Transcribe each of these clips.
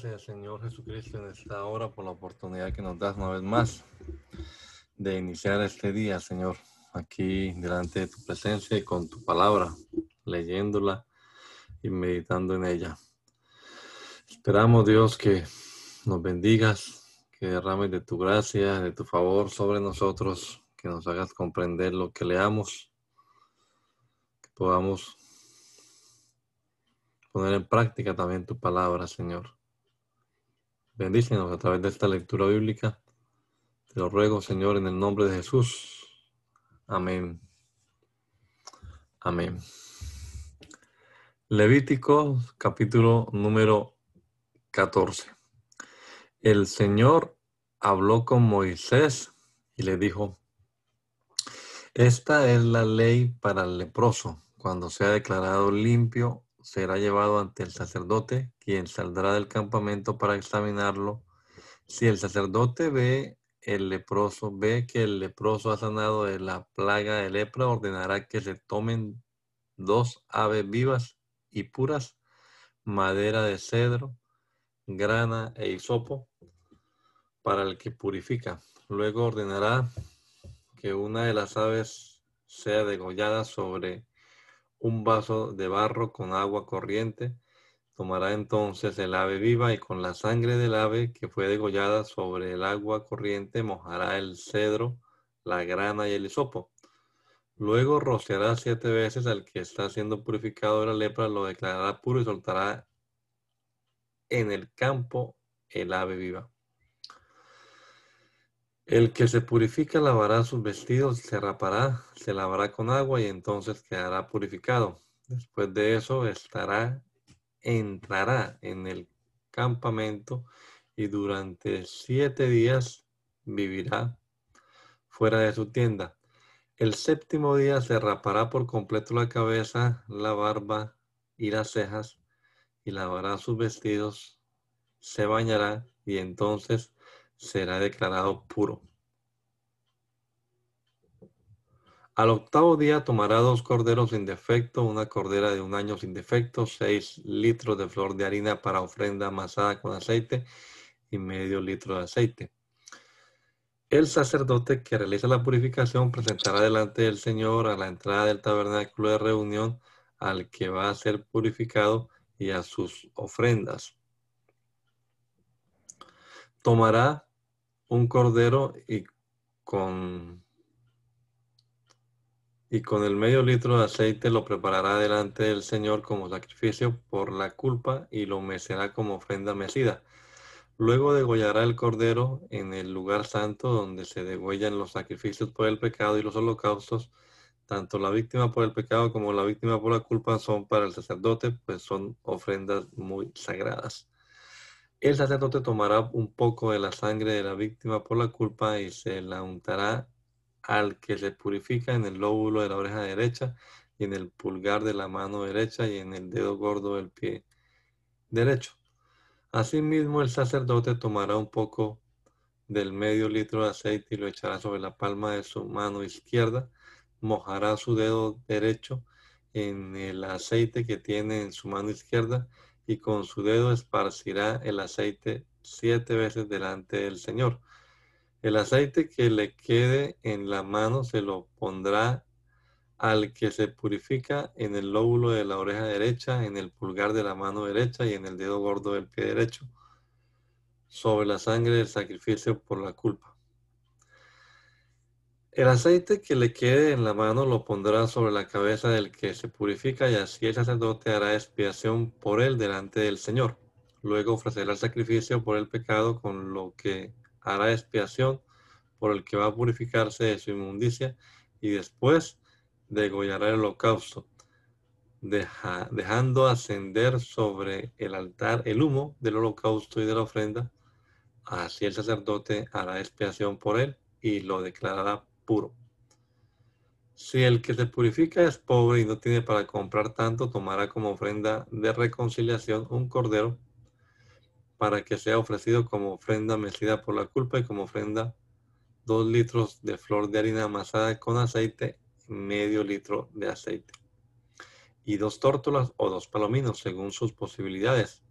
Gracias, Señor Jesucristo, en esta hora por la oportunidad que nos das una vez más de iniciar este día, Señor, aquí delante de tu presencia y con tu palabra, leyéndola y meditando en ella. Esperamos, Dios, que nos bendigas, que derrames de tu gracia, de tu favor sobre nosotros, que nos hagas comprender lo que leamos, que podamos poner en práctica también tu palabra, Señor. Bendícenos a través de esta lectura bíblica. Te lo ruego, Señor, en el nombre de Jesús. Amén. Amén. Levítico capítulo número 14. El Señor habló con Moisés y le dijo, esta es la ley para el leproso. Cuando sea declarado limpio será llevado ante el sacerdote, quien saldrá del campamento para examinarlo. Si el sacerdote ve el leproso, ve que el leproso ha sanado de la plaga de lepra, ordenará que se tomen dos aves vivas y puras, madera de cedro, grana e hisopo, para el que purifica. Luego ordenará que una de las aves sea degollada sobre un vaso de barro con agua corriente. Tomará entonces el ave viva y con la sangre del ave que fue degollada sobre el agua corriente mojará el cedro, la grana y el hisopo. Luego rociará siete veces al que está siendo purificado de la lepra, lo declarará puro y soltará en el campo el ave viva. El que se purifica lavará sus vestidos, se rapará, se lavará con agua y entonces quedará purificado. Después de eso estará, entrará en el campamento y durante siete días vivirá fuera de su tienda. El séptimo día se rapará por completo la cabeza, la barba y las cejas y lavará sus vestidos, se bañará y entonces será declarado puro. Al octavo día tomará dos corderos sin defecto, una cordera de un año sin defecto, seis litros de flor de harina para ofrenda amasada con aceite y medio litro de aceite. El sacerdote que realiza la purificación presentará delante del Señor a la entrada del tabernáculo de reunión al que va a ser purificado y a sus ofrendas. Tomará un cordero y con, y con el medio litro de aceite lo preparará delante del Señor como sacrificio por la culpa y lo mecerá como ofrenda mecida. Luego degollará el cordero en el lugar santo donde se degüellan los sacrificios por el pecado y los holocaustos. Tanto la víctima por el pecado como la víctima por la culpa son para el sacerdote, pues son ofrendas muy sagradas. El sacerdote tomará un poco de la sangre de la víctima por la culpa y se la untará al que se purifica en el lóbulo de la oreja derecha y en el pulgar de la mano derecha y en el dedo gordo del pie derecho. Asimismo, el sacerdote tomará un poco del medio litro de aceite y lo echará sobre la palma de su mano izquierda, mojará su dedo derecho en el aceite que tiene en su mano izquierda y con su dedo esparcirá el aceite siete veces delante del Señor. El aceite que le quede en la mano se lo pondrá al que se purifica en el lóbulo de la oreja derecha, en el pulgar de la mano derecha y en el dedo gordo del pie derecho, sobre la sangre del sacrificio por la culpa. El aceite que le quede en la mano lo pondrá sobre la cabeza del que se purifica y así el sacerdote hará expiación por él delante del Señor. Luego ofrecerá el sacrificio por el pecado con lo que hará expiación por el que va a purificarse de su inmundicia y después degollará el holocausto. dejando ascender sobre el altar el humo del holocausto y de la ofrenda. Así el sacerdote hará expiación por él y lo declarará puro. Si el que se purifica es pobre y no tiene para comprar tanto, tomará como ofrenda de reconciliación un cordero para que sea ofrecido como ofrenda mecida por la culpa y como ofrenda dos litros de flor de harina amasada con aceite, medio litro de aceite y dos tórtolas o dos palominos según sus posibilidades.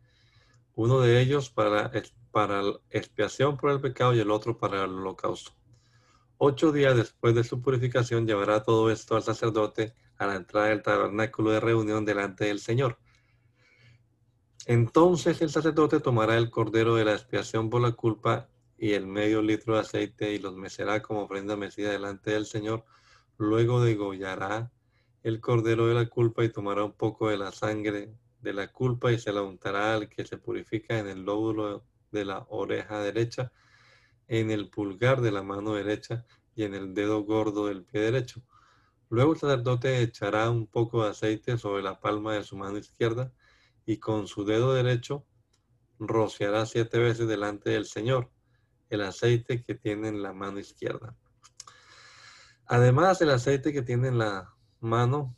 Uno de ellos para, para expiación por el pecado y el otro para el holocausto. Ocho días después de su purificación llevará todo esto al sacerdote a la entrada del tabernáculo de reunión delante del Señor. Entonces el sacerdote tomará el cordero de la expiación por la culpa y el medio litro de aceite y los mecerá como ofrenda mecida delante del Señor. Luego degollará el cordero de la culpa y tomará un poco de la sangre de la culpa y se la untará al que se purifica en el lóbulo de la oreja derecha, en el pulgar de la mano derecha y en el dedo gordo del pie derecho. Luego el sacerdote echará un poco de aceite sobre la palma de su mano izquierda y con su dedo derecho rociará siete veces delante del Señor el aceite que tiene en la mano izquierda. Además, el aceite que tiene en la mano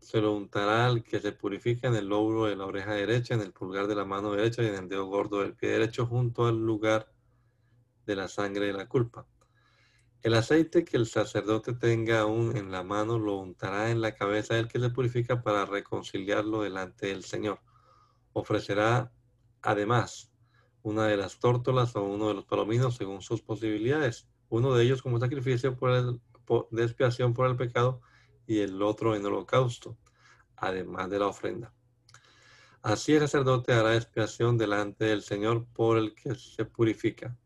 se lo untará al que se purifica en el lóbulo de la oreja derecha, en el pulgar de la mano derecha y en el dedo gordo del pie derecho junto al lugar de la sangre de la culpa. El aceite que el sacerdote tenga aún en la mano lo untará en la cabeza del que se purifica para reconciliarlo delante del Señor. Ofrecerá además una de las tórtolas o uno de los palominos según sus posibilidades, uno de ellos como sacrificio por de expiación por el pecado y el otro en holocausto, además de la ofrenda. Así el sacerdote hará expiación delante del Señor por el que se purifica.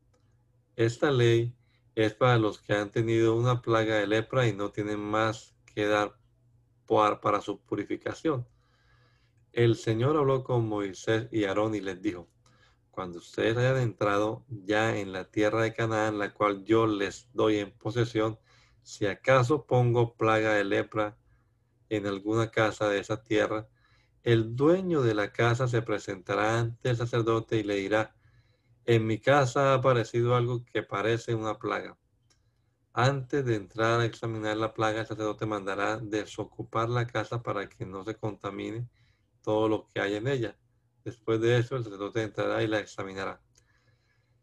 Esta ley es para los que han tenido una plaga de lepra y no tienen más que dar para su purificación. El Señor habló con Moisés y Aarón y les dijo, cuando ustedes hayan entrado ya en la tierra de Canaán, la cual yo les doy en posesión, si acaso pongo plaga de lepra en alguna casa de esa tierra, el dueño de la casa se presentará ante el sacerdote y le dirá, en mi casa ha aparecido algo que parece una plaga. Antes de entrar a examinar la plaga, el sacerdote mandará desocupar la casa para que no se contamine todo lo que hay en ella. Después de eso, el sacerdote entrará y la examinará.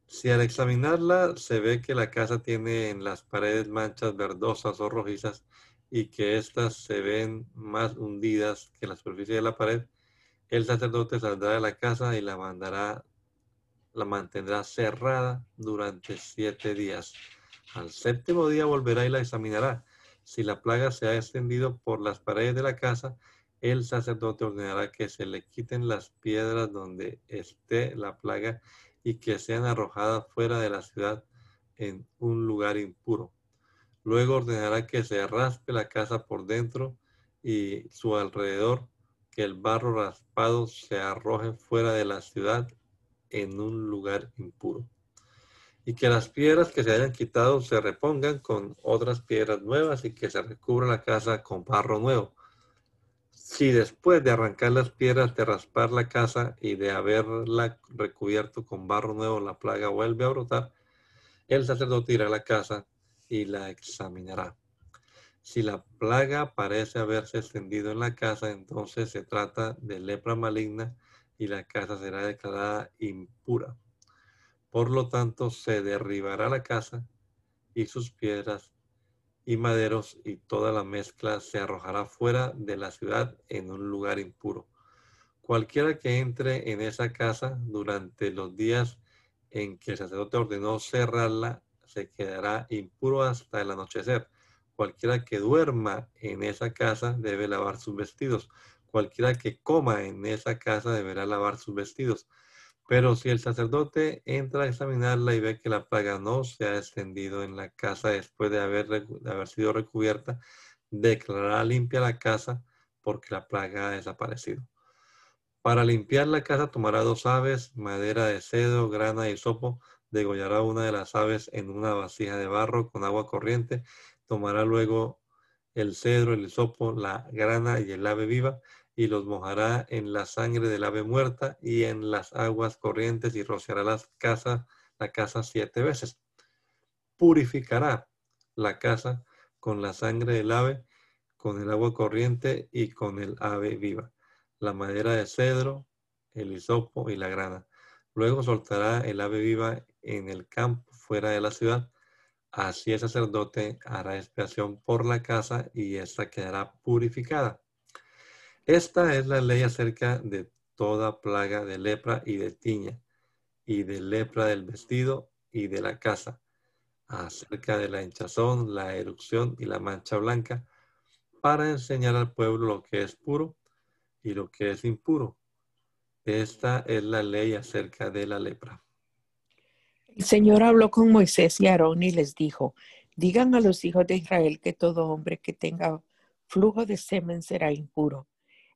Si al examinarla se ve que la casa tiene en las paredes manchas verdosas o rojizas y que éstas se ven más hundidas que la superficie de la pared, el sacerdote saldrá de la casa y la mandará, la mantendrá cerrada durante siete días. Al séptimo día volverá y la examinará. Si la plaga se ha extendido por las paredes de la casa, el sacerdote ordenará que se le quiten las piedras donde esté la plaga y que sean arrojadas fuera de la ciudad en un lugar impuro. Luego ordenará que se raspe la casa por dentro y su alrededor, que el barro raspado se arroje fuera de la ciudad en un lugar impuro. Y que las piedras que se hayan quitado se repongan con otras piedras nuevas y que se recubra la casa con barro nuevo si después de arrancar las piedras, de raspar la casa y de haberla recubierto con barro nuevo, la plaga vuelve a brotar, el sacerdote irá a la casa y la examinará. Si la plaga parece haberse extendido en la casa, entonces se trata de lepra maligna y la casa será declarada impura. Por lo tanto, se derribará la casa y sus piedras y maderos y toda la mezcla se arrojará fuera de la ciudad en un lugar impuro. Cualquiera que entre en esa casa durante los días en que el sacerdote ordenó cerrarla, se quedará impuro hasta el anochecer. Cualquiera que duerma en esa casa debe lavar sus vestidos. Cualquiera que coma en esa casa deberá lavar sus vestidos. Pero si el sacerdote entra a examinarla y ve que la plaga no se ha extendido en la casa después de haber, haber sido recubierta, declarará limpia la casa porque la plaga ha desaparecido. Para limpiar la casa tomará dos aves, madera de cedro, grana y sopo, degollará una de las aves en una vasija de barro con agua corriente, tomará luego el cedro, el sopo, la grana y el ave viva y los mojará en la sangre del ave muerta y en las aguas corrientes y rociará las casas, la casa siete veces. Purificará la casa con la sangre del ave, con el agua corriente y con el ave viva, la madera de cedro, el hisopo y la grana. Luego soltará el ave viva en el campo fuera de la ciudad. Así el sacerdote hará expiación por la casa y ésta quedará purificada. Esta es la ley acerca de toda plaga de lepra y de tiña, y de lepra del vestido y de la casa, acerca de la hinchazón, la erupción y la mancha blanca, para enseñar al pueblo lo que es puro y lo que es impuro. Esta es la ley acerca de la lepra. El Señor habló con Moisés y Aarón y les dijo, digan a los hijos de Israel que todo hombre que tenga flujo de semen será impuro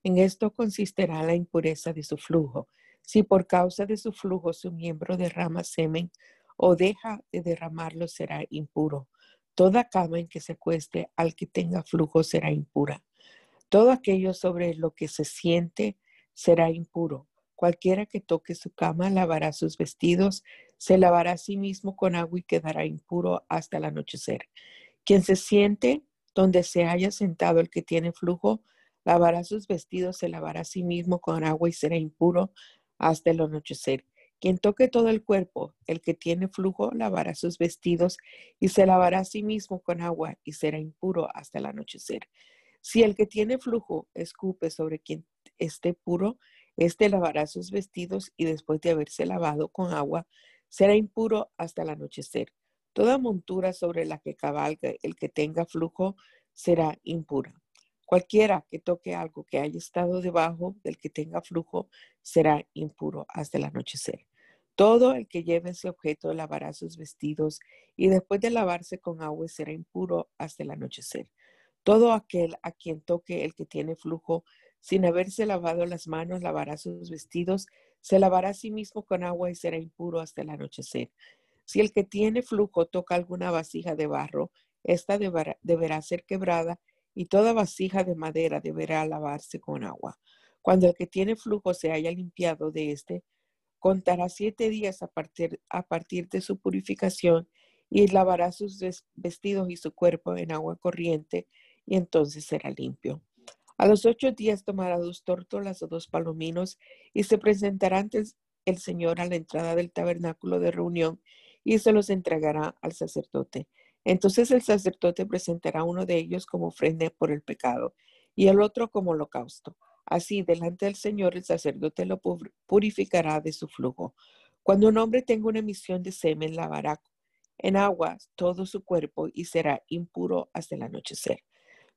en esto consistirá la impureza de su flujo. Si por causa de su flujo su miembro derrama semen o deja de derramarlo, será impuro. Toda cama en que se cueste al que tenga flujo será impura. Todo aquello sobre lo que se siente será impuro. Cualquiera que toque su cama lavará sus vestidos, se lavará a sí mismo con agua y quedará impuro hasta el anochecer. Quien se siente donde se haya sentado el que tiene flujo, Lavará sus vestidos, se lavará a sí mismo con agua y será impuro hasta el anochecer. Quien toque todo el cuerpo, el que tiene flujo, lavará sus vestidos y se lavará a sí mismo con agua y será impuro hasta el anochecer. Si el que tiene flujo escupe sobre quien esté puro, éste lavará sus vestidos y después de haberse lavado con agua, será impuro hasta el anochecer. Toda montura sobre la que cabalga el que tenga flujo será impura. Cualquiera que toque algo que haya estado debajo del que tenga flujo será impuro hasta el anochecer. Todo el que lleve ese objeto lavará sus vestidos y después de lavarse con agua será impuro hasta el anochecer. Todo aquel a quien toque el que tiene flujo sin haberse lavado las manos lavará sus vestidos, se lavará a sí mismo con agua y será impuro hasta el anochecer. Si el que tiene flujo toca alguna vasija de barro, esta deberá, deberá ser quebrada y toda vasija de madera deberá lavarse con agua. Cuando el que tiene flujo se haya limpiado de éste, contará siete días a partir, a partir de su purificación y lavará sus vestidos y su cuerpo en agua corriente y entonces será limpio. A los ocho días tomará dos tórtolas o dos palominos y se presentará ante el Señor a la entrada del tabernáculo de reunión y se los entregará al sacerdote. Entonces el sacerdote presentará uno de ellos como ofrenda por el pecado y el otro como holocausto. Así, delante del Señor, el sacerdote lo purificará de su flujo. Cuando un hombre tenga una emisión de semen, lavará en agua todo su cuerpo y será impuro hasta el anochecer.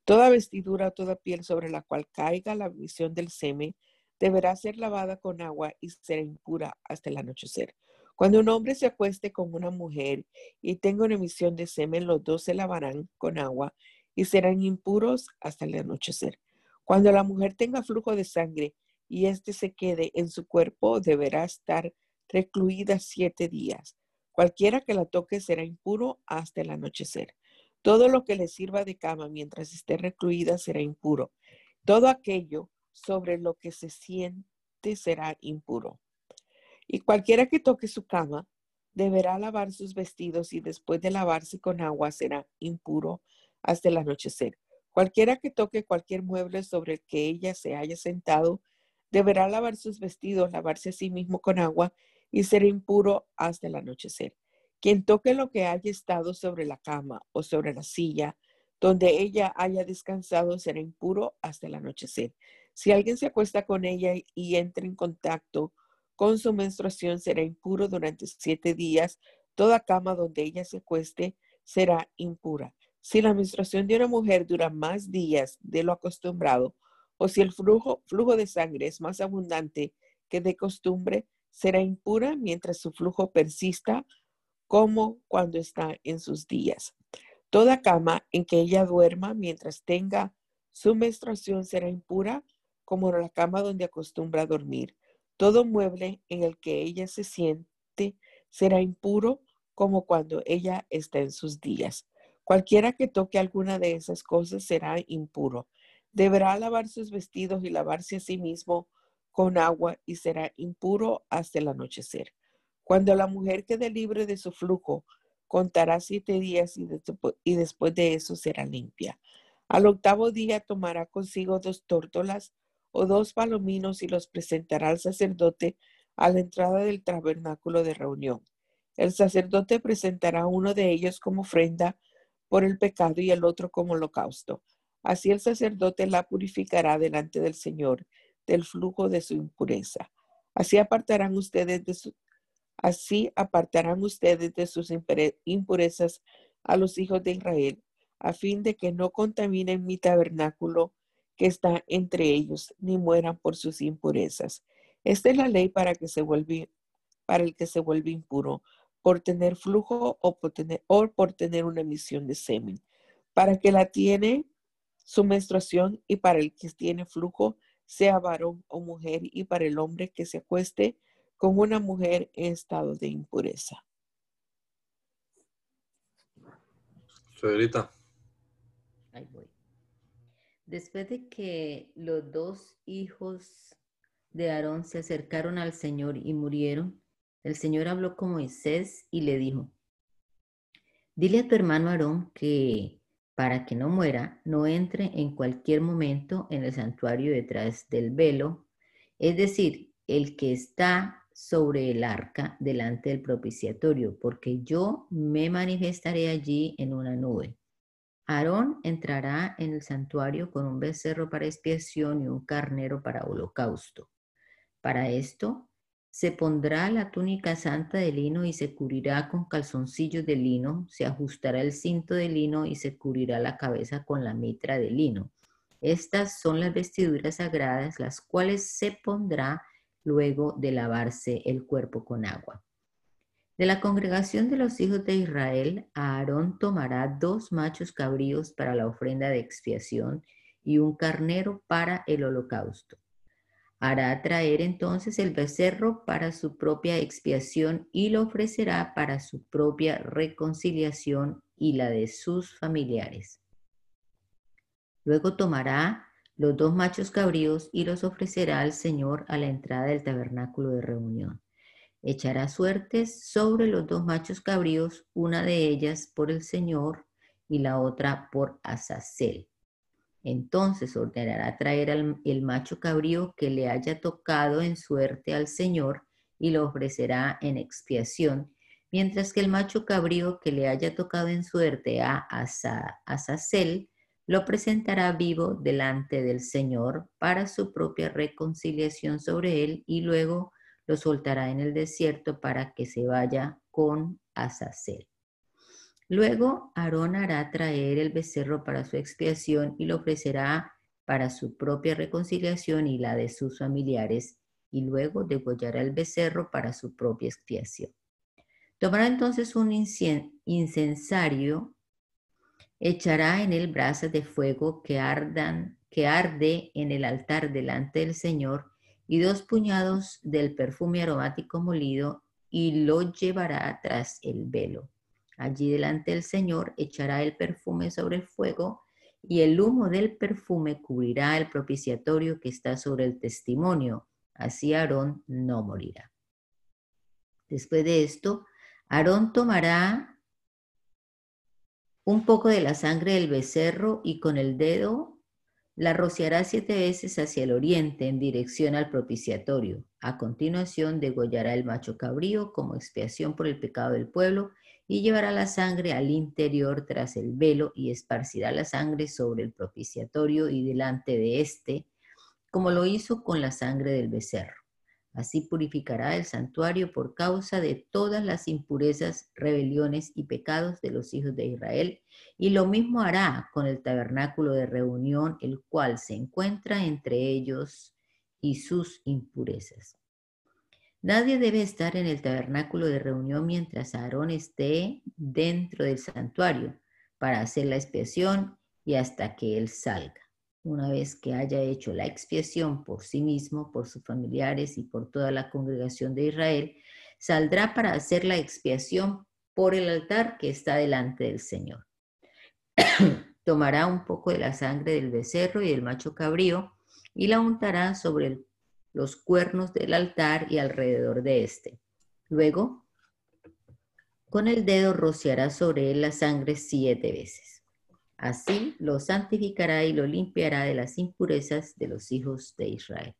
Toda vestidura o toda piel sobre la cual caiga la emisión del semen deberá ser lavada con agua y será impura hasta el anochecer. Cuando un hombre se acueste con una mujer y tenga una emisión de semen, los dos se lavarán con agua y serán impuros hasta el anochecer. Cuando la mujer tenga flujo de sangre y éste se quede en su cuerpo, deberá estar recluida siete días. Cualquiera que la toque será impuro hasta el anochecer. Todo lo que le sirva de cama mientras esté recluida será impuro. Todo aquello sobre lo que se siente será impuro. Y cualquiera que toque su cama deberá lavar sus vestidos y después de lavarse con agua será impuro hasta el anochecer. Cualquiera que toque cualquier mueble sobre el que ella se haya sentado deberá lavar sus vestidos, lavarse a sí mismo con agua y será impuro hasta el anochecer. Quien toque lo que haya estado sobre la cama o sobre la silla donde ella haya descansado será impuro hasta el anochecer. Si alguien se acuesta con ella y entra en contacto con su menstruación será impuro durante siete días. Toda cama donde ella se acueste será impura. Si la menstruación de una mujer dura más días de lo acostumbrado, o si el flujo, flujo de sangre es más abundante que de costumbre, será impura mientras su flujo persista como cuando está en sus días. Toda cama en que ella duerma mientras tenga su menstruación será impura como la cama donde acostumbra dormir. Todo mueble en el que ella se siente será impuro como cuando ella está en sus días. Cualquiera que toque alguna de esas cosas será impuro. Deberá lavar sus vestidos y lavarse a sí mismo con agua y será impuro hasta el anochecer. Cuando la mujer quede libre de su flujo, contará siete días y, después de eso será limpia. Al octavo día tomará consigo dos tórtolas o dos palominos y los presentará al sacerdote a la entrada del tabernáculo de reunión. El sacerdote presentará uno de ellos como ofrenda por el pecado y el otro como holocausto. Así el sacerdote la purificará delante del Señor del flujo de su impureza. Así apartarán ustedes de su, así apartarán ustedes de sus impurezas a los hijos de Israel, a fin de que no contaminen mi tabernáculo que está entre ellos, ni mueran por sus impurezas. Esta es la ley para que se vuelve, para el que se vuelve impuro, por tener flujo o por tener, o por tener una emisión de semen. Para que la tiene su menstruación y para el que tiene flujo, sea varón o mujer, y para el hombre que se acueste con una mujer en estado de impureza. Señorita. Ahí voy. Después de que los dos hijos de Aarón se acercaron al Señor y murieron, el Señor habló con Moisés y le dijo, dile a tu hermano Aarón que para que no muera, no entre en cualquier momento en el santuario detrás del velo, es decir, el que está sobre el arca delante del propiciatorio, porque yo me manifestaré allí en una nube. Aarón entrará en el santuario con un becerro para expiación y un carnero para holocausto. Para esto, se pondrá la túnica santa de lino y se cubrirá con calzoncillos de lino, se ajustará el cinto de lino y se cubrirá la cabeza con la mitra de lino. Estas son las vestiduras sagradas, las cuales se pondrá luego de lavarse el cuerpo con agua. De la congregación de los hijos de Israel, Aarón tomará dos machos cabríos para la ofrenda de expiación y un carnero para el holocausto Hará traer entonces el becerro para su propia expiación y lo ofrecerá para su propia reconciliación y la de sus familiares. Luego tomará los dos machos cabríos y los ofrecerá al Señor a la entrada del tabernáculo de reunión. Echará suertes sobre los dos machos cabríos, una de ellas por el Señor y la otra por Azazel. Entonces ordenará traer al, el macho cabrío que le haya tocado en suerte al Señor y lo ofrecerá en expiación, mientras que el macho cabrío que le haya tocado en suerte a Azazel lo presentará vivo delante del Señor para su propia reconciliación sobre él y luego lo soltará en el desierto para que se vaya con Azazel. Luego Aarón hará traer el becerro para su expiación y lo ofrecerá para su propia reconciliación y la de sus familiares, y luego degollará el becerro para su propia expiación. Tomará entonces un incensario, echará en él brasas de fuego que ardan, que arde en el altar delante del Señor, y dos puñados del perfume aromático molido, y lo llevará tras el velo Allí delante del Señor echará el perfume sobre el fuego y el humo del perfume cubrirá el propiciatorio que está sobre el testimonio. Así Aarón no morirá. Después de esto, Aarón tomará un poco de la sangre del becerro y con el dedo la rociará siete veces hacia el oriente en dirección al propiciatorio. A continuación degollará el macho cabrío como expiación por el pecado del pueblo y llevará la sangre al interior tras el velo y esparcirá la sangre sobre el propiciatorio y delante de éste, como lo hizo con la sangre del becerro. Así purificará el santuario por causa de todas las impurezas, rebeliones y pecados de los hijos de Israel, y lo mismo hará con el tabernáculo de reunión, el cual se encuentra entre ellos y sus impurezas. Nadie debe estar en el tabernáculo de reunión mientras Aarón esté dentro del santuario para hacer la expiación y hasta que él salga. Una vez que haya hecho la expiación por sí mismo, por sus familiares y por toda la congregación de Israel, saldrá para hacer la expiación por el altar que está delante del Señor. tomará un poco de la sangre del becerro y del macho cabrío y la untará sobre los cuernos del altar y alrededor de éste. Luego, con el dedo rociará sobre él la sangre siete veces. Así lo santificará y lo limpiará de las impurezas de los hijos de Israel.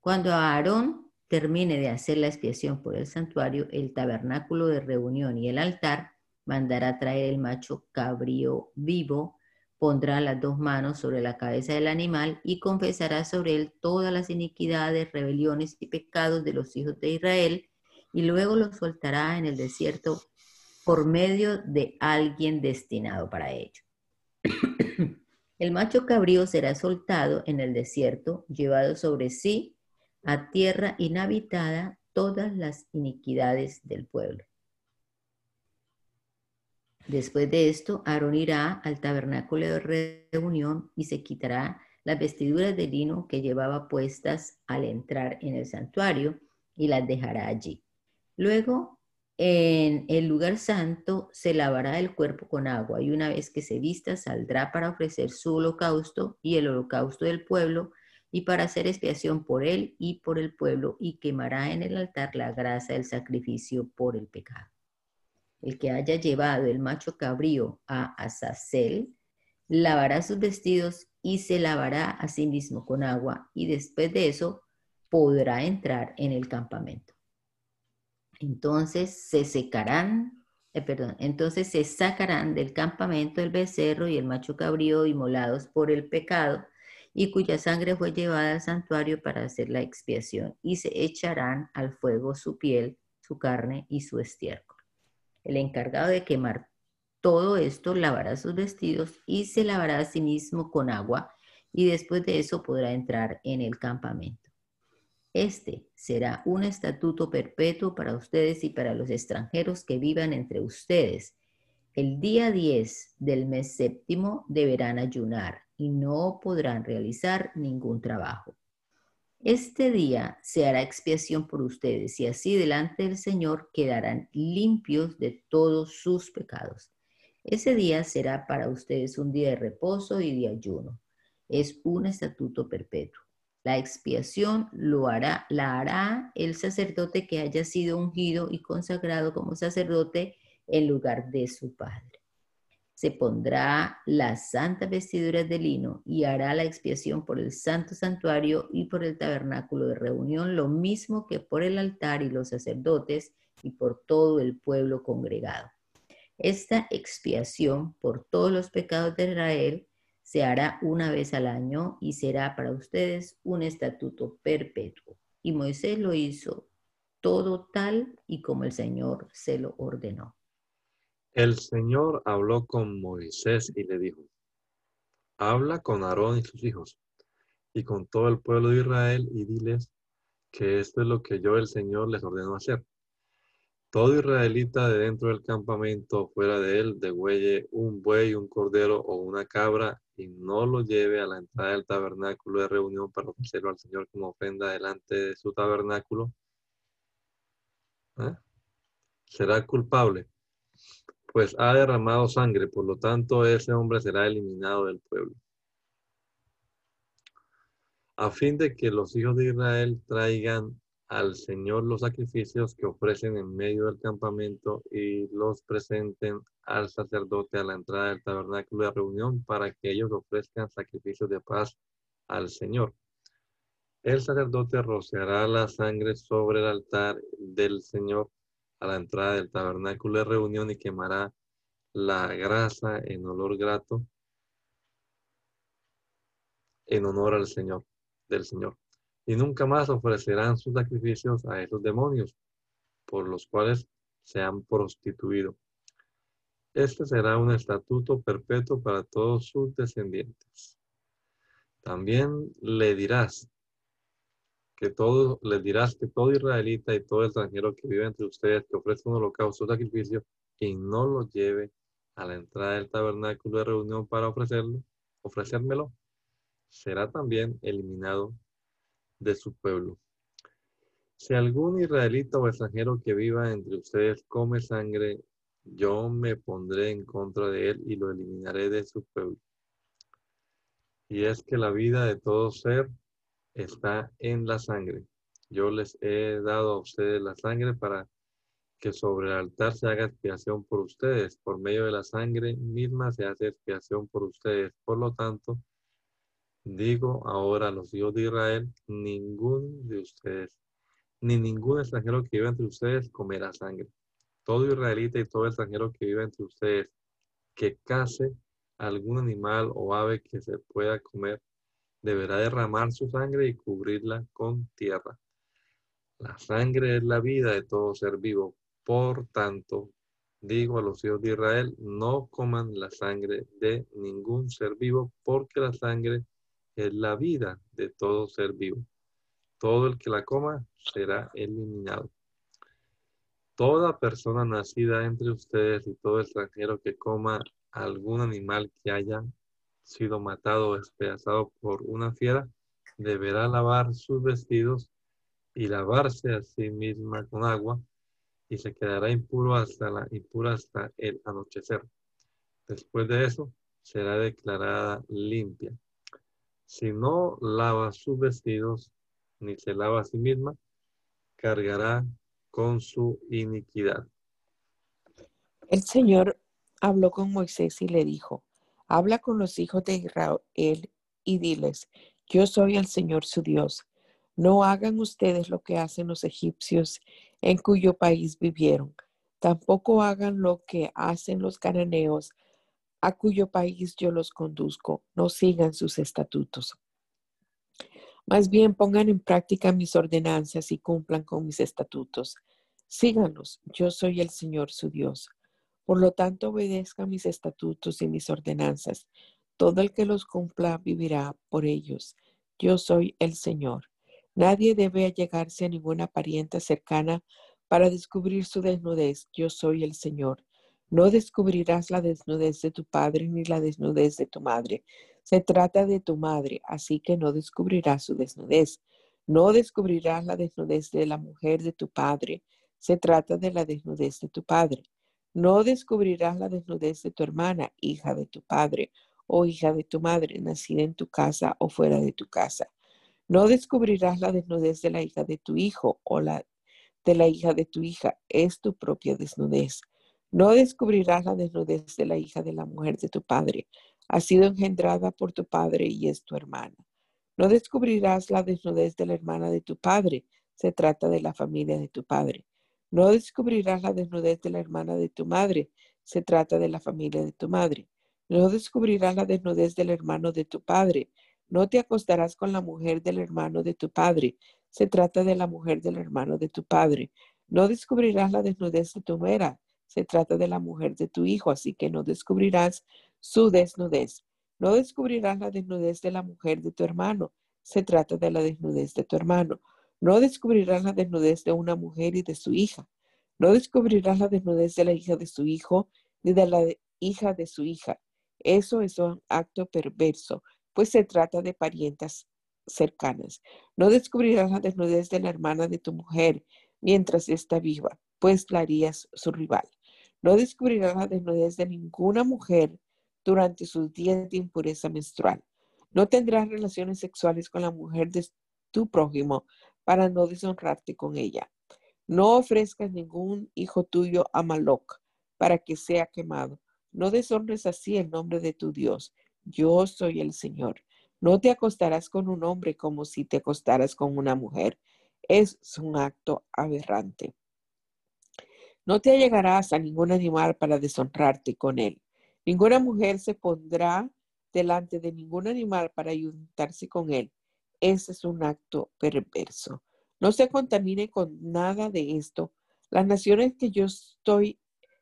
Cuando Aarón termine de hacer la expiación por el santuario, el tabernáculo de reunión y el altar, mandará traer el macho cabrío vivo, pondrá las dos manos sobre la cabeza del animal y confesará sobre él todas las iniquidades, rebeliones y pecados de los hijos de Israel, y luego lo soltará en el desierto por medio de alguien destinado para ello. El macho cabrío será soltado en el desierto, llevado sobre sí a tierra inhabitada todas las iniquidades del pueblo. Después de esto, Aarón irá al tabernáculo de reunión y se quitará las vestiduras de lino que llevaba puestas al entrar en el santuario y las dejará allí. Luego, en el lugar santo se lavará el cuerpo con agua y una vez que se vista saldrá para ofrecer su holocausto y el holocausto del pueblo y para hacer expiación por él y por el pueblo, y quemará en el altar la grasa del sacrificio por el pecado. El que haya llevado el macho cabrío a Azazel, lavará sus vestidos y se lavará a sí mismo con agua, y después de eso podrá entrar en el campamento. Entonces se secarán, eh, perdón, entonces se sacarán del campamento el becerro y el macho cabrío inmolados por el pecado, y cuya sangre fue llevada al santuario para hacer la expiación, y se echarán al fuego su piel, su carne y su estiércol. El encargado de quemar todo esto lavará sus vestidos y se lavará a sí mismo con agua, y después de eso podrá entrar en el campamento. Este será un estatuto perpetuo para ustedes y para los extranjeros que vivan entre ustedes. El día 10 del mes séptimo deberán ayunar y no podrán realizar ningún trabajo. Este día se hará expiación por ustedes y así delante del Señor quedarán limpios de todos sus pecados. Ese día será para ustedes un día de reposo y de ayuno. Es un estatuto perpetuo. La expiación lo hará, la hará el sacerdote que haya sido ungido y consagrado como sacerdote en lugar de su padre se pondrá las santas vestiduras de lino y hará la expiación por el santo santuario y por el tabernáculo de reunión, lo mismo que por el altar y los sacerdotes y por todo el pueblo congregado. Esta expiación por todos los pecados de Israel se hará una vez al año y será para ustedes un estatuto perpetuo. Y Moisés lo hizo todo tal y como el Señor se lo ordenó. El Señor habló con Moisés y le dijo, habla con Aarón y sus hijos y con todo el pueblo de Israel y diles que esto es lo que yo el Señor les ordenó hacer. Todo israelita de dentro del campamento, fuera de él, degüelle un buey, un cordero o una cabra y no lo lleve a la entrada del tabernáculo de reunión para ofrecerlo al Señor como ofrenda delante de su tabernáculo. ¿eh? Será culpable pues ha derramado sangre, por lo tanto ese hombre será eliminado del pueblo. A fin de que los hijos de Israel traigan al Señor los sacrificios que ofrecen en medio del campamento y los presenten al sacerdote a la entrada del tabernáculo de reunión para que ellos ofrezcan sacrificios de paz al Señor. El sacerdote rociará la sangre sobre el altar del Señor a la entrada del tabernáculo de reunión y quemará la grasa en olor grato en honor al Señor, del Señor. Y nunca más ofrecerán sus sacrificios a esos demonios por los cuales se han prostituido. Este será un estatuto perpetuo para todos sus descendientes. También le dirás, que todo, les dirás que todo israelita y todo extranjero que vive entre ustedes que ofrezca un holocausto o sacrificio y no lo lleve a la entrada del tabernáculo de reunión para ofrecerlo, ofrecérmelo, será también eliminado de su pueblo. Si algún israelita o extranjero que viva entre ustedes come sangre yo me pondré en contra de él y lo eliminaré de su pueblo. Y es que la vida de todo ser está en la sangre. Yo les he dado a ustedes la sangre para que sobre el altar se haga expiación por ustedes. Por medio de la sangre misma se hace expiación por ustedes. Por lo tanto, digo ahora a los hijos de Israel, ningún de ustedes, ni ningún extranjero que viva entre ustedes comerá sangre. Todo israelita y todo extranjero que viva entre ustedes que case algún animal o ave que se pueda comer, deberá derramar su sangre y cubrirla con tierra. La sangre es la vida de todo ser vivo. Por tanto, digo a los hijos de Israel, no coman la sangre de ningún ser vivo, porque la sangre es la vida de todo ser vivo. Todo el que la coma será eliminado. Toda persona nacida entre ustedes y todo extranjero que coma algún animal que haya sido matado o despedazado por una fiera, deberá lavar sus vestidos y lavarse a sí misma con agua y se quedará impuro hasta, la, impura hasta el anochecer. Después de eso, será declarada limpia. Si no lava sus vestidos ni se lava a sí misma, cargará con su iniquidad. El Señor habló con Moisés y le dijo, habla con los hijos de Israel y diles, yo soy el Señor su Dios. No hagan ustedes lo que hacen los egipcios en cuyo país vivieron. Tampoco hagan lo que hacen los cananeos a cuyo país yo los conduzco. No sigan sus estatutos. Más bien pongan en práctica mis ordenanzas y cumplan con mis estatutos. Síganlos. Yo soy el Señor su Dios. Por lo tanto, obedezcan mis estatutos y mis ordenanzas. Todo el que los cumpla vivirá por ellos. Yo soy el Señor. Nadie debe allegarse a ninguna parienta cercana para descubrir su desnudez. Yo soy el Señor. No descubrirás la desnudez de tu padre ni la desnudez de tu madre. Se trata de tu madre, así que no descubrirás su desnudez. No descubrirás la desnudez de la mujer de tu padre. Se trata de la desnudez de tu padre. No descubrirás la desnudez de tu hermana, hija de tu padre o hija de tu madre, nacida en tu casa o fuera de tu casa. No descubrirás la desnudez de la hija de tu hijo o la de la hija de tu hija, es tu propia desnudez. No descubrirás la desnudez de la hija de la mujer de tu padre, ha sido engendrada por tu padre y es tu hermana. No descubrirás la desnudez de la hermana de tu padre, se trata de la familia de tu padre. No descubrirás la desnudez de la hermana de tu madre. Se trata de la familia de tu madre. No descubrirás la desnudez del hermano de tu padre. No te acostarás con la mujer del hermano de tu padre. Se trata de la mujer del hermano de tu padre. No descubrirás la desnudez de tu nuera. Se trata de la mujer de tu hijo, así que no descubrirás su desnudez. No descubrirás la desnudez de la mujer de tu hermano. Se trata de la desnudez de tu hermano. No descubrirás la desnudez de una mujer y de su hija. No descubrirás la desnudez de la hija de su hijo ni de la hija de su hija. Eso es un acto perverso, pues se trata de parientas cercanas. No descubrirás la desnudez de la hermana de tu mujer mientras está viva, pues la harías su rival. No descubrirás la desnudez de ninguna mujer durante sus días de impureza menstrual. No tendrás relaciones sexuales con la mujer de tu prójimo para no deshonrarte con ella. No ofrezcas ningún hijo tuyo a Maloc para que sea quemado. No deshonres así el nombre de tu Dios. Yo soy el Señor. No te acostarás con un hombre como si te acostaras con una mujer. Es un acto aberrante. No te allegarás a ningún animal para deshonrarte con él. Ninguna mujer se pondrá delante de ningún animal para ayuntarse con él. Ese es un acto perverso. No se contamine con nada de esto. Las naciones que yo estoy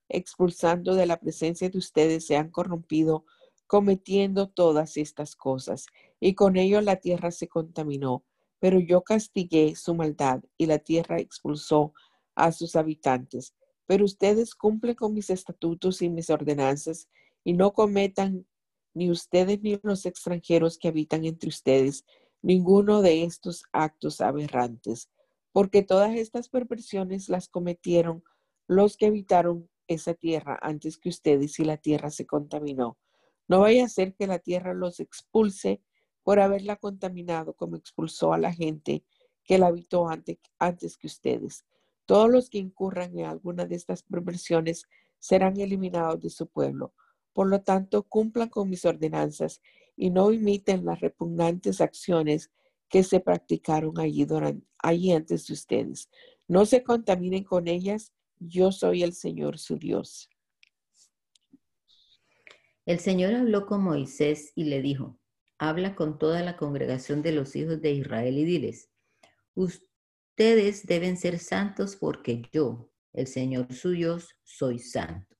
expulsando de la presencia de ustedes se han corrompido cometiendo todas estas cosas, y con ello la tierra se contaminó. Pero yo castigué su maldad y la tierra expulsó a sus habitantes. Pero ustedes cumplen con mis estatutos y mis ordenanzas y no cometan ni ustedes ni los extranjeros que habitan entre ustedes ninguno de estos actos aberrantes, porque todas estas perversiones las cometieron los que habitaron esa tierra antes que ustedes y la tierra se contaminó. No vaya a ser que la tierra los expulse por haberla contaminado como expulsó a la gente que la habitó antes, antes que ustedes. Todos los que incurran en alguna de estas perversiones serán eliminados de su pueblo. Por lo tanto, cumplan con mis ordenanzas y no imiten las repugnantes acciones que se practicaron allí, durante, allí antes de ustedes. No se contaminen con ellas. Yo soy el Señor su Dios. El Señor habló con Moisés y le dijo, habla con toda la congregación de los hijos de Israel y diles, ustedes deben ser santos porque yo, el Señor su Dios, soy santo.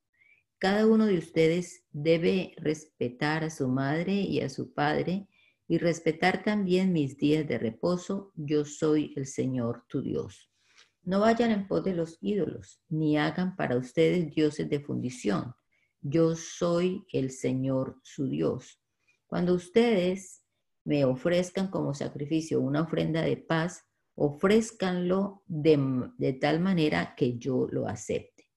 Cada uno de ustedes debe respetar a su madre y a su padre y respetar también mis días de reposo. Yo soy el Señor tu Dios. No vayan en pos de los ídolos, ni hagan para ustedes dioses de fundición. Yo soy el Señor su Dios. Cuando ustedes me ofrezcan como sacrificio una ofrenda de paz, ofrézcanlo de, de tal manera que yo lo acepte.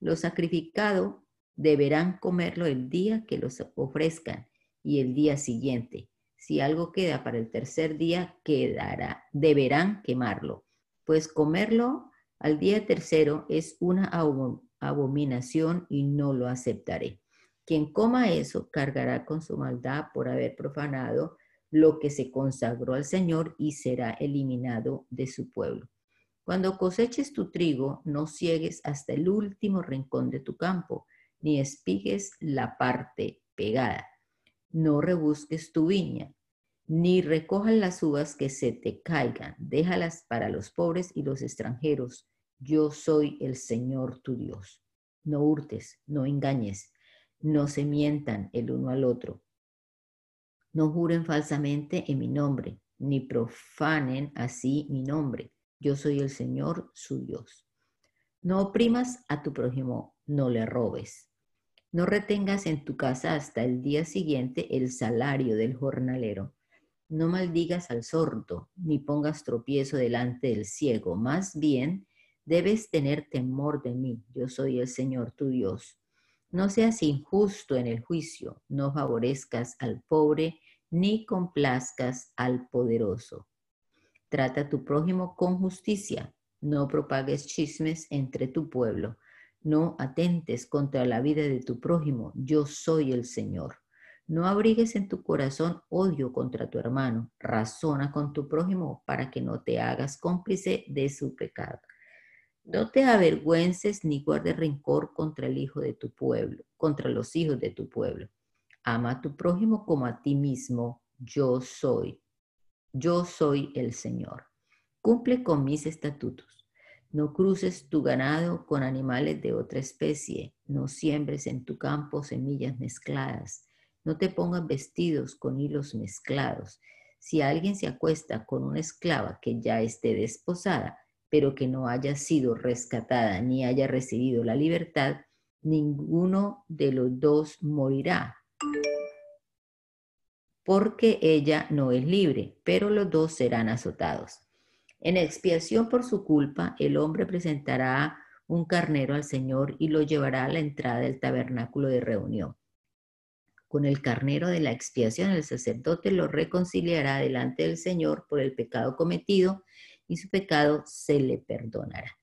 Lo sacrificado deberán comerlo el día que los ofrezcan y el día siguiente. Si algo queda para el tercer día, quedará, deberán quemarlo, pues comerlo al día tercero es una abominación y no lo aceptaré. Quien coma eso cargará con su maldad por haber profanado lo que se consagró al Señor y será eliminado de su pueblo. Cuando coseches tu trigo, no ciegues hasta el último rincón de tu campo, ni espigues la parte pegada. No rebusques tu viña, ni recojas las uvas que se te caigan. Déjalas para los pobres y los extranjeros. Yo soy el Señor tu Dios. No hurtes, no engañes, no se mientan el uno al otro. No juren falsamente en mi nombre, ni profanen así mi nombre. Yo soy el Señor su Dios. No oprimas a tu prójimo, no le robes. No retengas en tu casa hasta el día siguiente el salario del jornalero. No maldigas al sordo, ni pongas tropiezo delante del ciego. Más bien, debes tener temor de mí. Yo soy el Señor tu Dios. No seas injusto en el juicio, no favorezcas al pobre, ni complazcas al poderoso. Trata a tu prójimo con justicia no propagues chismes entre tu pueblo. No atentes contra la vida de tu prójimo. Yo soy el Señor. No abrigues en tu corazón odio contra tu hermano. Razona con tu prójimo para que no te hagas cómplice de su pecado. No te avergüences ni guardes rencor contra el hijo de tu pueblo, contra los hijos de tu pueblo. Ama a tu prójimo como a ti mismo. Yo soy. Yo soy el Señor. Cumple con mis estatutos. No cruces tu ganado con animales de otra especie. No siembres en tu campo semillas mezcladas. No te pongas vestidos con hilos mezclados. Si alguien se acuesta con una esclava que ya esté desposada, pero que no haya sido rescatada ni haya recibido la libertad, ninguno de los dos morirá, porque ella no es libre, pero los dos serán azotados. En expiación por su culpa, el hombre presentará un carnero al Señor y lo llevará a la entrada del tabernáculo de reunión. Con el carnero de la expiación, el sacerdote lo reconciliará delante del Señor por el pecado cometido y su pecado se le perdonará.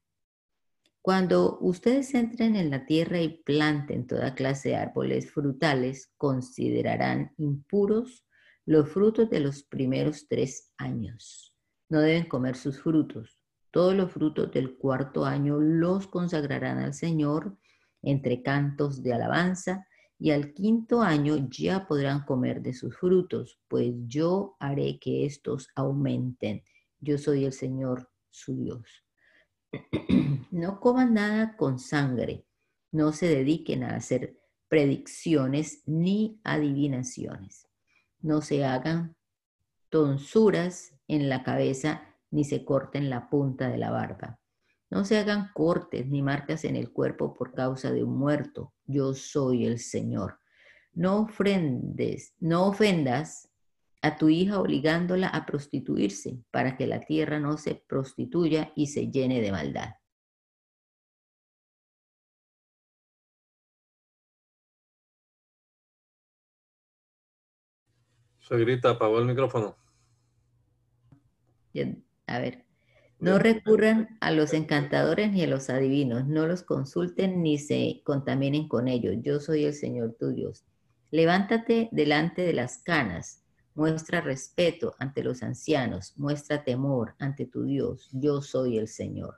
Cuando ustedes entren en la tierra y planten toda clase de árboles frutales, considerarán impuros los frutos de los primeros tres años no deben comer sus frutos. Todos los frutos del cuarto año los consagrarán al Señor entre cantos de alabanza y al quinto año ya podrán comer de sus frutos, pues yo haré que estos aumenten. Yo soy el Señor su Dios. No coman nada con sangre, no se dediquen a hacer predicciones ni adivinaciones. No se hagan tonsuras en la cabeza ni se corten la punta de la barba. No se hagan cortes ni marcas en el cuerpo por causa de un muerto. Yo soy el Señor. No ofrendes, no ofendas a tu hija obligándola a prostituirse para que la tierra no se prostituya y se llene de maldad. Segrita, apagó el micrófono. A ver. No recurran a los encantadores ni a los adivinos, no los consulten ni se contaminen con ellos. Yo soy el Señor tu Dios. Levántate delante de las canas, muestra respeto ante los ancianos, muestra temor ante tu Dios. Yo soy el Señor.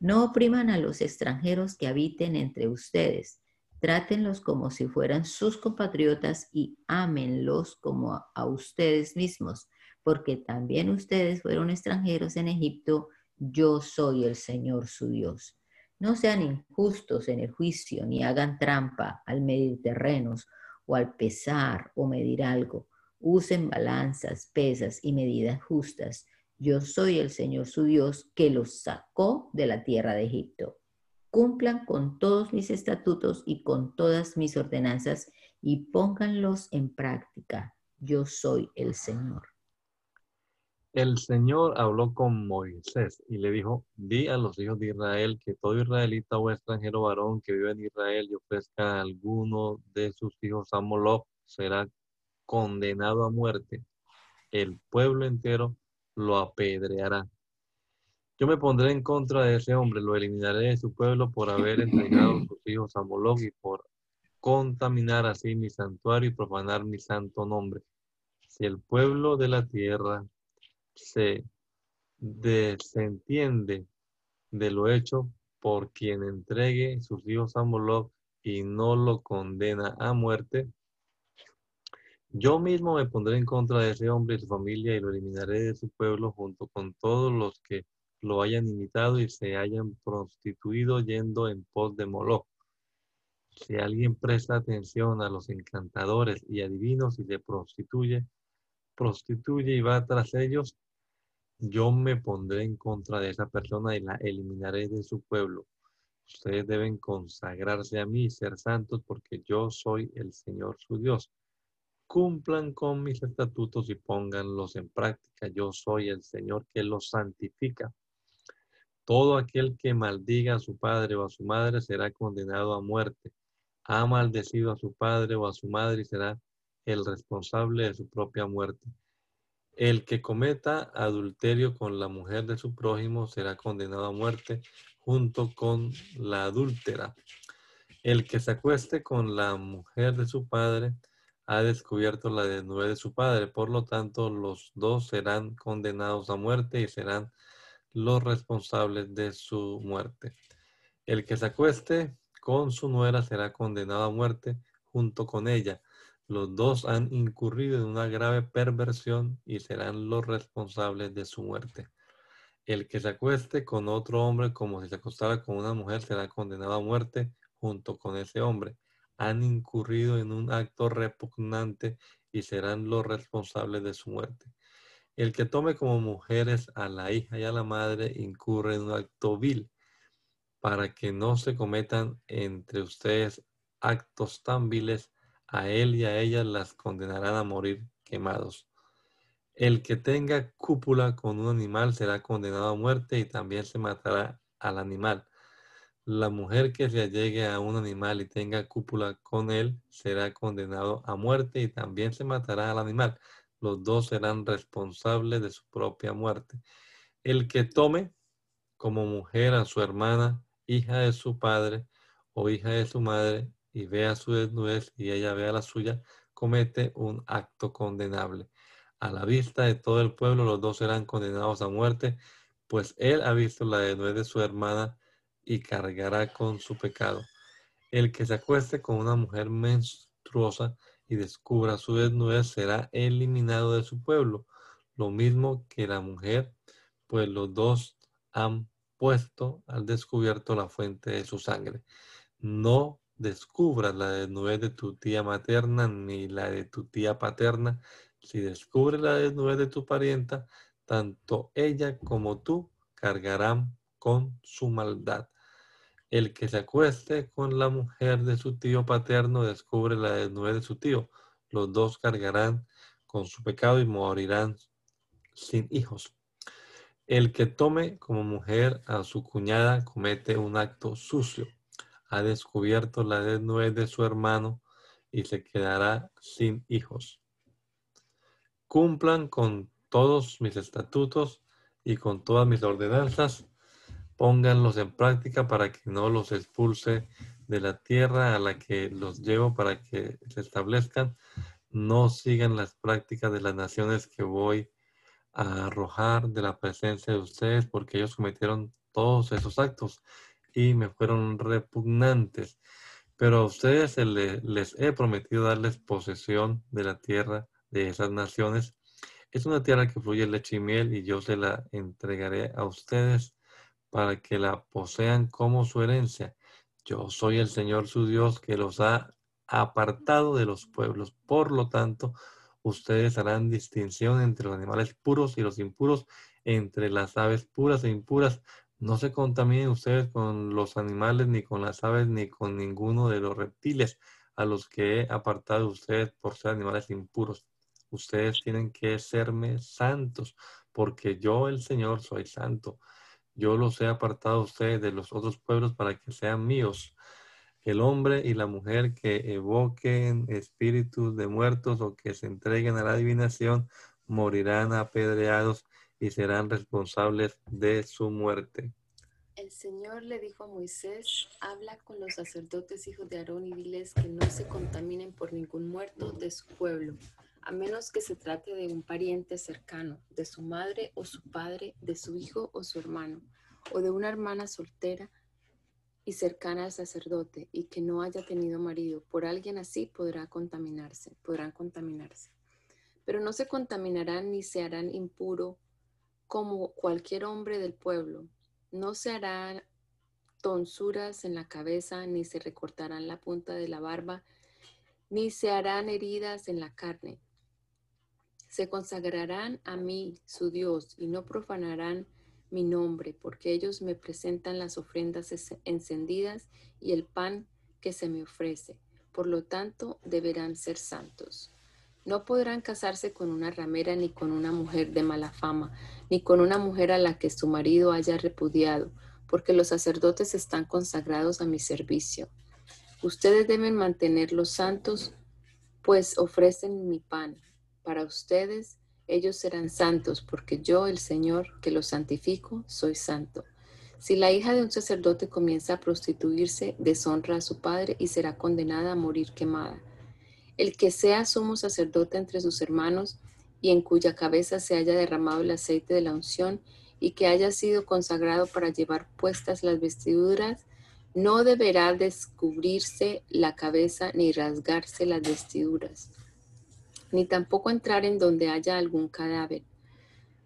No opriman a los extranjeros que habiten entre ustedes. Trátenlos como si fueran sus compatriotas y ámenlos como a ustedes mismos porque también ustedes fueron extranjeros en Egipto, yo soy el Señor su Dios. No sean injustos en el juicio, ni hagan trampa al medir terrenos o al pesar o medir algo. Usen balanzas, pesas y medidas justas. Yo soy el Señor su Dios que los sacó de la tierra de Egipto. Cumplan con todos mis estatutos y con todas mis ordenanzas y pónganlos en práctica. Yo soy el Señor. El Señor habló con Moisés y le dijo, di a los hijos de Israel que todo israelita o extranjero varón que vive en Israel y ofrezca a alguno de sus hijos a Moloch será condenado a muerte. El pueblo entero lo apedreará. Yo me pondré en contra de ese hombre, lo eliminaré de su pueblo por haber entregado a sus hijos a Moloch y por contaminar así mi santuario y profanar mi santo nombre. Si el pueblo de la tierra se desentiende de lo hecho por quien entregue sus hijos a Moloch y no lo condena a muerte, yo mismo me pondré en contra de ese hombre y su familia y lo eliminaré de su pueblo junto con todos los que lo hayan imitado y se hayan prostituido yendo en pos de Moloch. Si alguien presta atención a los encantadores y adivinos y se prostituye, prostituye y va tras ellos, yo me pondré en contra de esa persona y la eliminaré de su pueblo. Ustedes deben consagrarse a mí y ser santos porque yo soy el Señor su Dios. Cumplan con mis estatutos y pónganlos en práctica. Yo soy el Señor que los santifica. Todo aquel que maldiga a su padre o a su madre será condenado a muerte. Ha maldecido a su padre o a su madre y será el responsable de su propia muerte. El que cometa adulterio con la mujer de su prójimo será condenado a muerte junto con la adúltera. El que se acueste con la mujer de su padre ha descubierto la desnudez de su padre. Por lo tanto, los dos serán condenados a muerte y serán los responsables de su muerte. El que se acueste con su nuera será condenado a muerte junto con ella. Los dos han incurrido en una grave perversión y serán los responsables de su muerte. El que se acueste con otro hombre como si se acostara con una mujer será condenado a muerte junto con ese hombre. Han incurrido en un acto repugnante y serán los responsables de su muerte. El que tome como mujeres a la hija y a la madre incurre en un acto vil, para que no se cometan entre ustedes actos tan viles a él y a ella las condenarán a morir quemados. El que tenga cúpula con un animal será condenado a muerte y también se matará al animal. La mujer que se allegue a un animal y tenga cúpula con él será condenado a muerte y también se matará al animal. Los dos serán responsables de su propia muerte. El que tome como mujer a su hermana, hija de su padre o hija de su madre, y vea su desnudez y ella vea la suya, comete un acto condenable. A la vista de todo el pueblo, los dos serán condenados a muerte, pues él ha visto la desnudez de su hermana y cargará con su pecado. El que se acueste con una mujer menstruosa y descubra su desnudez será eliminado de su pueblo, lo mismo que la mujer, pues los dos han puesto al descubierto la fuente de su sangre. No descubras la desnudez de tu tía materna ni la de tu tía paterna. Si descubres la desnudez de tu parienta, tanto ella como tú cargarán con su maldad. El que se acueste con la mujer de su tío paterno descubre la desnudez de su tío. Los dos cargarán con su pecado y morirán sin hijos. El que tome como mujer a su cuñada comete un acto sucio ha descubierto la desnudez de su hermano y se quedará sin hijos. cumplan con todos mis estatutos y con todas mis ordenanzas, pónganlos en práctica para que no los expulse de la tierra a la que los llevo para que se establezcan, no sigan las prácticas de las naciones que voy a arrojar de la presencia de ustedes, porque ellos cometieron todos esos actos y me fueron repugnantes. Pero a ustedes les he prometido darles posesión de la tierra de esas naciones. Es una tierra que fluye leche y miel y yo se la entregaré a ustedes para que la posean como su herencia. Yo soy el Señor su Dios que los ha apartado de los pueblos. Por lo tanto, ustedes harán distinción entre los animales puros y los impuros, entre las aves puras e impuras. No se contaminen ustedes con los animales, ni con las aves, ni con ninguno de los reptiles a los que he apartado ustedes por ser animales impuros. Ustedes tienen que serme santos, porque yo, el Señor, soy santo. Yo los he apartado ustedes de los otros pueblos para que sean míos. El hombre y la mujer que evoquen espíritus de muertos o que se entreguen a la adivinación morirán apedreados y serán responsables de su muerte. El Señor le dijo a Moisés, habla con los sacerdotes hijos de Aarón y diles que no se contaminen por ningún muerto de su pueblo, a menos que se trate de un pariente cercano, de su madre o su padre, de su hijo o su hermano, o de una hermana soltera y cercana al sacerdote y que no haya tenido marido. Por alguien así podrá contaminarse, podrán contaminarse. Pero no se contaminarán ni se harán impuro como cualquier hombre del pueblo. No se harán tonsuras en la cabeza, ni se recortarán la punta de la barba, ni se harán heridas en la carne se consagrarán a mí, su Dios, y no profanarán mi nombre, porque ellos me presentan las ofrendas encendidas y el pan que se me ofrece. Por lo tanto, deberán ser santos. No podrán casarse con una ramera ni con una mujer de mala fama, ni con una mujer a la que su marido haya repudiado, porque los sacerdotes están consagrados a mi servicio. Ustedes deben mantenerlos santos, pues ofrecen mi pan para ustedes ellos serán santos, porque yo, el Señor, que los santifico, soy santo. Si la hija de un sacerdote comienza a prostituirse, deshonra a su padre y será condenada a morir quemada. El que sea sumo sacerdote entre sus hermanos y en cuya cabeza se haya derramado el aceite de la unción y que haya sido consagrado para llevar puestas las vestiduras, no deberá descubrirse la cabeza ni rasgarse las vestiduras ni tampoco entrar en donde haya algún cadáver.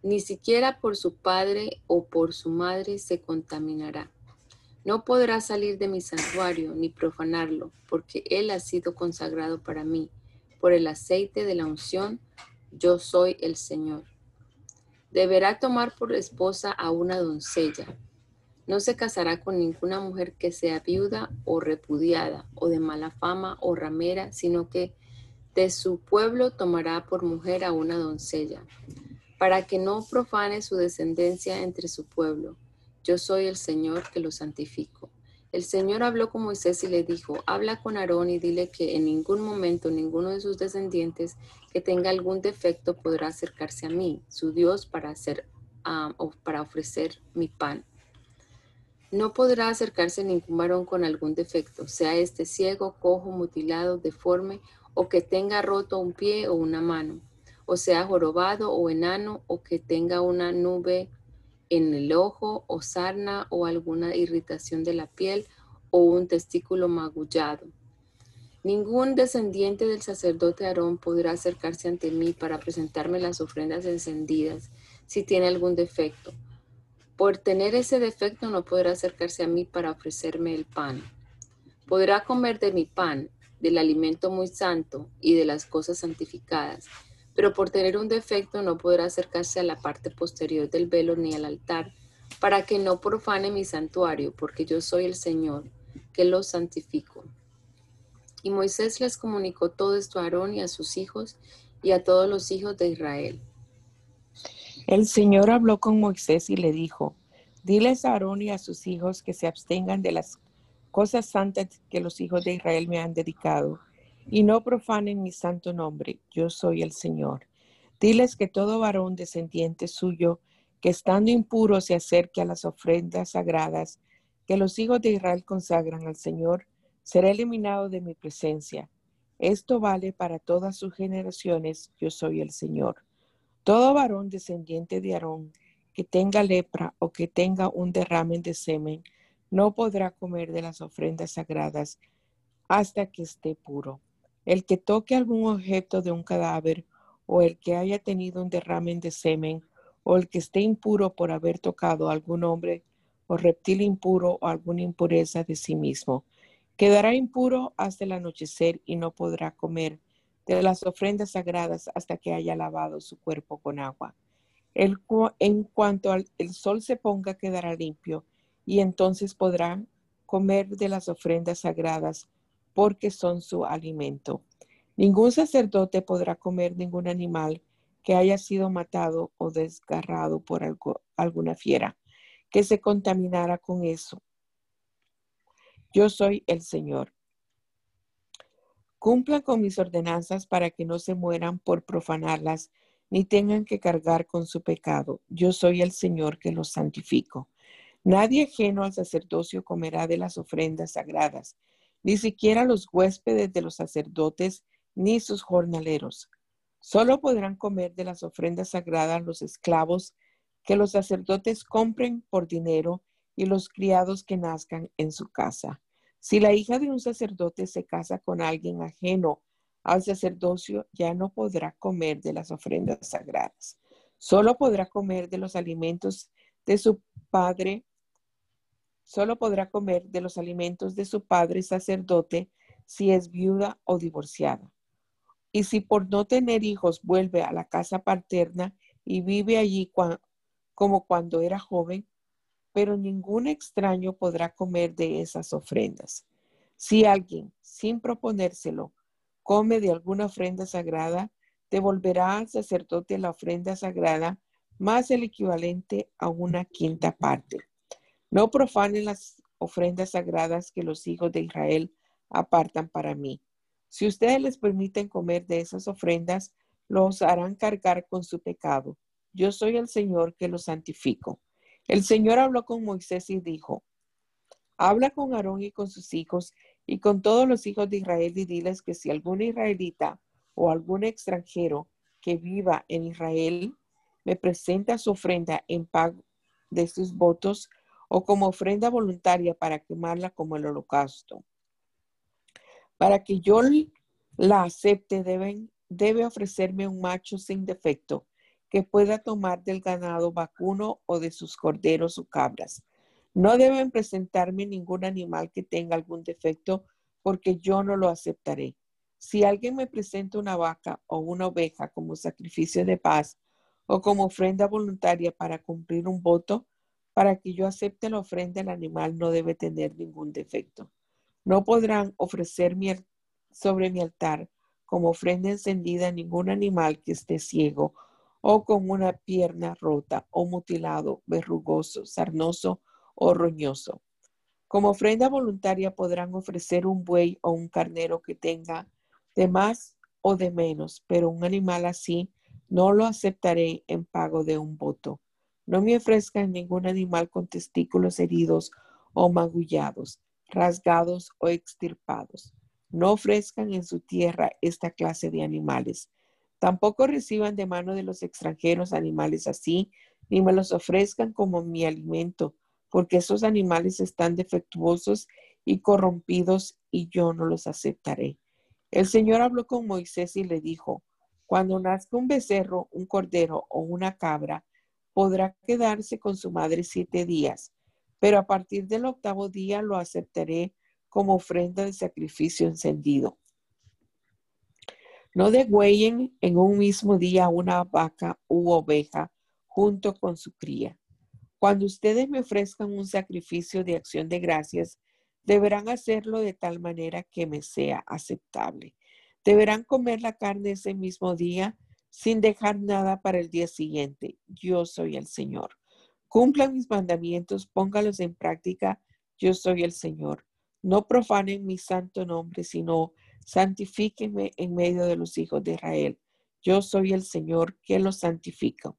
Ni siquiera por su padre o por su madre se contaminará. No podrá salir de mi santuario ni profanarlo, porque él ha sido consagrado para mí. Por el aceite de la unción, yo soy el Señor. Deberá tomar por esposa a una doncella. No se casará con ninguna mujer que sea viuda o repudiada, o de mala fama o ramera, sino que de su pueblo tomará por mujer a una doncella, para que no profane su descendencia entre su pueblo. Yo soy el Señor que lo santifico. El Señor habló con Moisés y le dijo, habla con Aarón y dile que en ningún momento ninguno de sus descendientes que tenga algún defecto podrá acercarse a mí, su Dios, para, hacer, ah, para ofrecer mi pan. No podrá acercarse ningún varón con algún defecto, sea este ciego, cojo, mutilado, deforme o que tenga roto un pie o una mano, o sea jorobado o enano, o que tenga una nube en el ojo o sarna o alguna irritación de la piel o un testículo magullado. Ningún descendiente del sacerdote Aarón podrá acercarse ante mí para presentarme las ofrendas encendidas si tiene algún defecto. Por tener ese defecto no podrá acercarse a mí para ofrecerme el pan. Podrá comer de mi pan del alimento muy santo y de las cosas santificadas, pero por tener un defecto no podrá acercarse a la parte posterior del velo ni al altar, para que no profane mi santuario, porque yo soy el Señor, que lo santifico. Y Moisés les comunicó todo esto a Aarón y a sus hijos y a todos los hijos de Israel. El Señor habló con Moisés y le dijo, diles a Aarón y a sus hijos que se abstengan de las cosas santas que los hijos de Israel me han dedicado, y no profanen mi santo nombre. Yo soy el Señor. Diles que todo varón descendiente suyo que estando impuro se acerque a las ofrendas sagradas que los hijos de Israel consagran al Señor, será eliminado de mi presencia. Esto vale para todas sus generaciones, yo soy el Señor. Todo varón descendiente de Aarón que tenga lepra o que tenga un derrame de semen, no podrá comer de las ofrendas sagradas hasta que esté puro. El que toque algún objeto de un cadáver o el que haya tenido un derrame de semen o el que esté impuro por haber tocado a algún hombre o reptil impuro o alguna impureza de sí mismo, quedará impuro hasta el anochecer y no podrá comer de las ofrendas sagradas hasta que haya lavado su cuerpo con agua. El, en cuanto al el sol se ponga, quedará limpio y entonces podrá comer de las ofrendas sagradas porque son su alimento. Ningún sacerdote podrá comer ningún animal que haya sido matado o desgarrado por alguna fiera, que se contaminara con eso. Yo soy el Señor. Cumplan con mis ordenanzas para que no se mueran por profanarlas, ni tengan que cargar con su pecado. Yo soy el Señor que los santifico. Nadie ajeno al sacerdocio comerá de las ofrendas sagradas, ni siquiera los huéspedes de los sacerdotes ni sus jornaleros. Solo podrán comer de las ofrendas sagradas los esclavos que los sacerdotes compren por dinero y los criados que nazcan en su casa. Si la hija de un sacerdote se casa con alguien ajeno al sacerdocio, ya no podrá comer de las ofrendas sagradas. Solo podrá comer de los alimentos de su padre solo podrá comer de los alimentos de su padre sacerdote si es viuda o divorciada. Y si por no tener hijos vuelve a la casa paterna y vive allí como cuando era joven, pero ningún extraño podrá comer de esas ofrendas. Si alguien, sin proponérselo, come de alguna ofrenda sagrada, devolverá al sacerdote la ofrenda sagrada más el equivalente a una quinta parte. No profanen las ofrendas sagradas que los hijos de Israel apartan para mí. Si ustedes les permiten comer de esas ofrendas, los harán cargar con su pecado. Yo soy el Señor que los santifico. El Señor habló con Moisés y dijo, habla con Aarón y con sus hijos y con todos los hijos de Israel y diles que si algún israelita o algún extranjero que viva en Israel me presenta su ofrenda en pago de sus votos, o como ofrenda voluntaria para quemarla como el holocausto. Para que yo la acepte, debe ofrecerme un macho sin defecto que pueda tomar del ganado vacuno o de sus corderos o cabras. No deben presentarme ningún animal que tenga algún defecto porque yo no lo aceptaré. Si alguien me presenta una vaca o una oveja como sacrificio de paz o como ofrenda voluntaria para cumplir un voto, para que yo acepte la ofrenda, el animal no debe tener ningún defecto. No podrán ofrecer sobre mi altar como ofrenda encendida ningún animal que esté ciego o con una pierna rota o mutilado, verrugoso, sarnoso o roñoso. Como ofrenda voluntaria podrán ofrecer un buey o un carnero que tenga de más o de menos, pero un animal así no lo aceptaré en pago de un voto. No me ofrezcan ningún animal con testículos heridos o magullados, rasgados o extirpados. No ofrezcan en su tierra esta clase de animales. Tampoco reciban de mano de los extranjeros animales así, ni me los ofrezcan como mi alimento, porque esos animales están defectuosos y corrompidos y yo no los aceptaré. El Señor habló con Moisés y le dijo, cuando nazca un becerro, un cordero o una cabra, podrá quedarse con su madre siete días, pero a partir del octavo día lo aceptaré como ofrenda de sacrificio encendido. No degüellen en un mismo día una vaca u oveja junto con su cría. Cuando ustedes me ofrezcan un sacrificio de acción de gracias, deberán hacerlo de tal manera que me sea aceptable. Deberán comer la carne ese mismo día sin dejar nada para el día siguiente. Yo soy el Señor. Cumplan mis mandamientos, póngalos en práctica. Yo soy el Señor. No profanen mi santo nombre, sino santifíquenme en medio de los hijos de Israel. Yo soy el Señor que los santifico.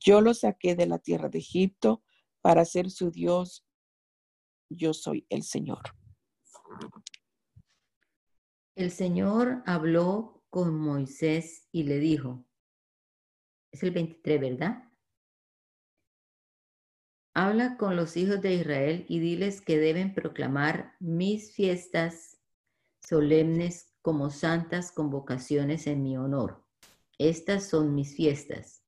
Yo los saqué de la tierra de Egipto para ser su Dios. Yo soy el Señor. El Señor habló con Moisés y le dijo, es el 23, ¿verdad? Habla con los hijos de Israel y diles que deben proclamar mis fiestas solemnes como santas convocaciones en mi honor. Estas son mis fiestas.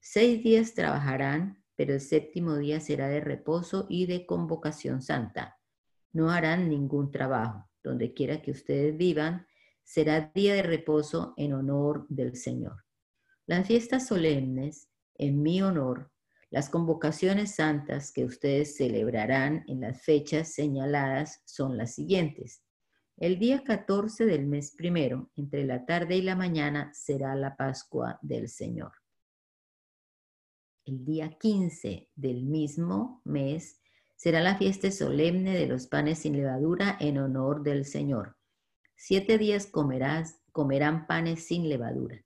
Seis días trabajarán, pero el séptimo día será de reposo y de convocación santa. No harán ningún trabajo. Donde quiera que ustedes vivan, será día de reposo en honor del Señor. Las fiestas solemnes en mi honor las convocaciones santas que ustedes celebrarán en las fechas señaladas son las siguientes. El día 14 del mes primero, entre la tarde y la mañana, será la Pascua del Señor. El día 15 del mismo mes será la fiesta solemne de los panes sin levadura en honor del Señor. Siete días comerás, comerán panes sin levadura.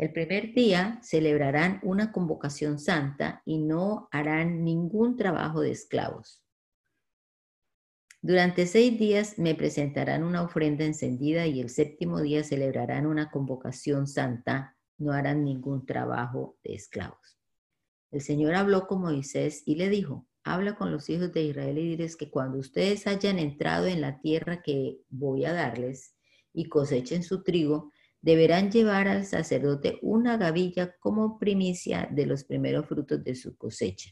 El primer día celebrarán una convocación santa y no harán ningún trabajo de esclavos. Durante seis días me presentarán una ofrenda encendida y el séptimo día celebrarán una convocación santa, no harán ningún trabajo de esclavos. El Señor habló con Moisés y le dijo, habla con los hijos de Israel y diles que cuando ustedes hayan entrado en la tierra que voy a darles y cosechen su trigo, deberán llevar al sacerdote una gavilla como primicia de los primeros frutos de su cosecha.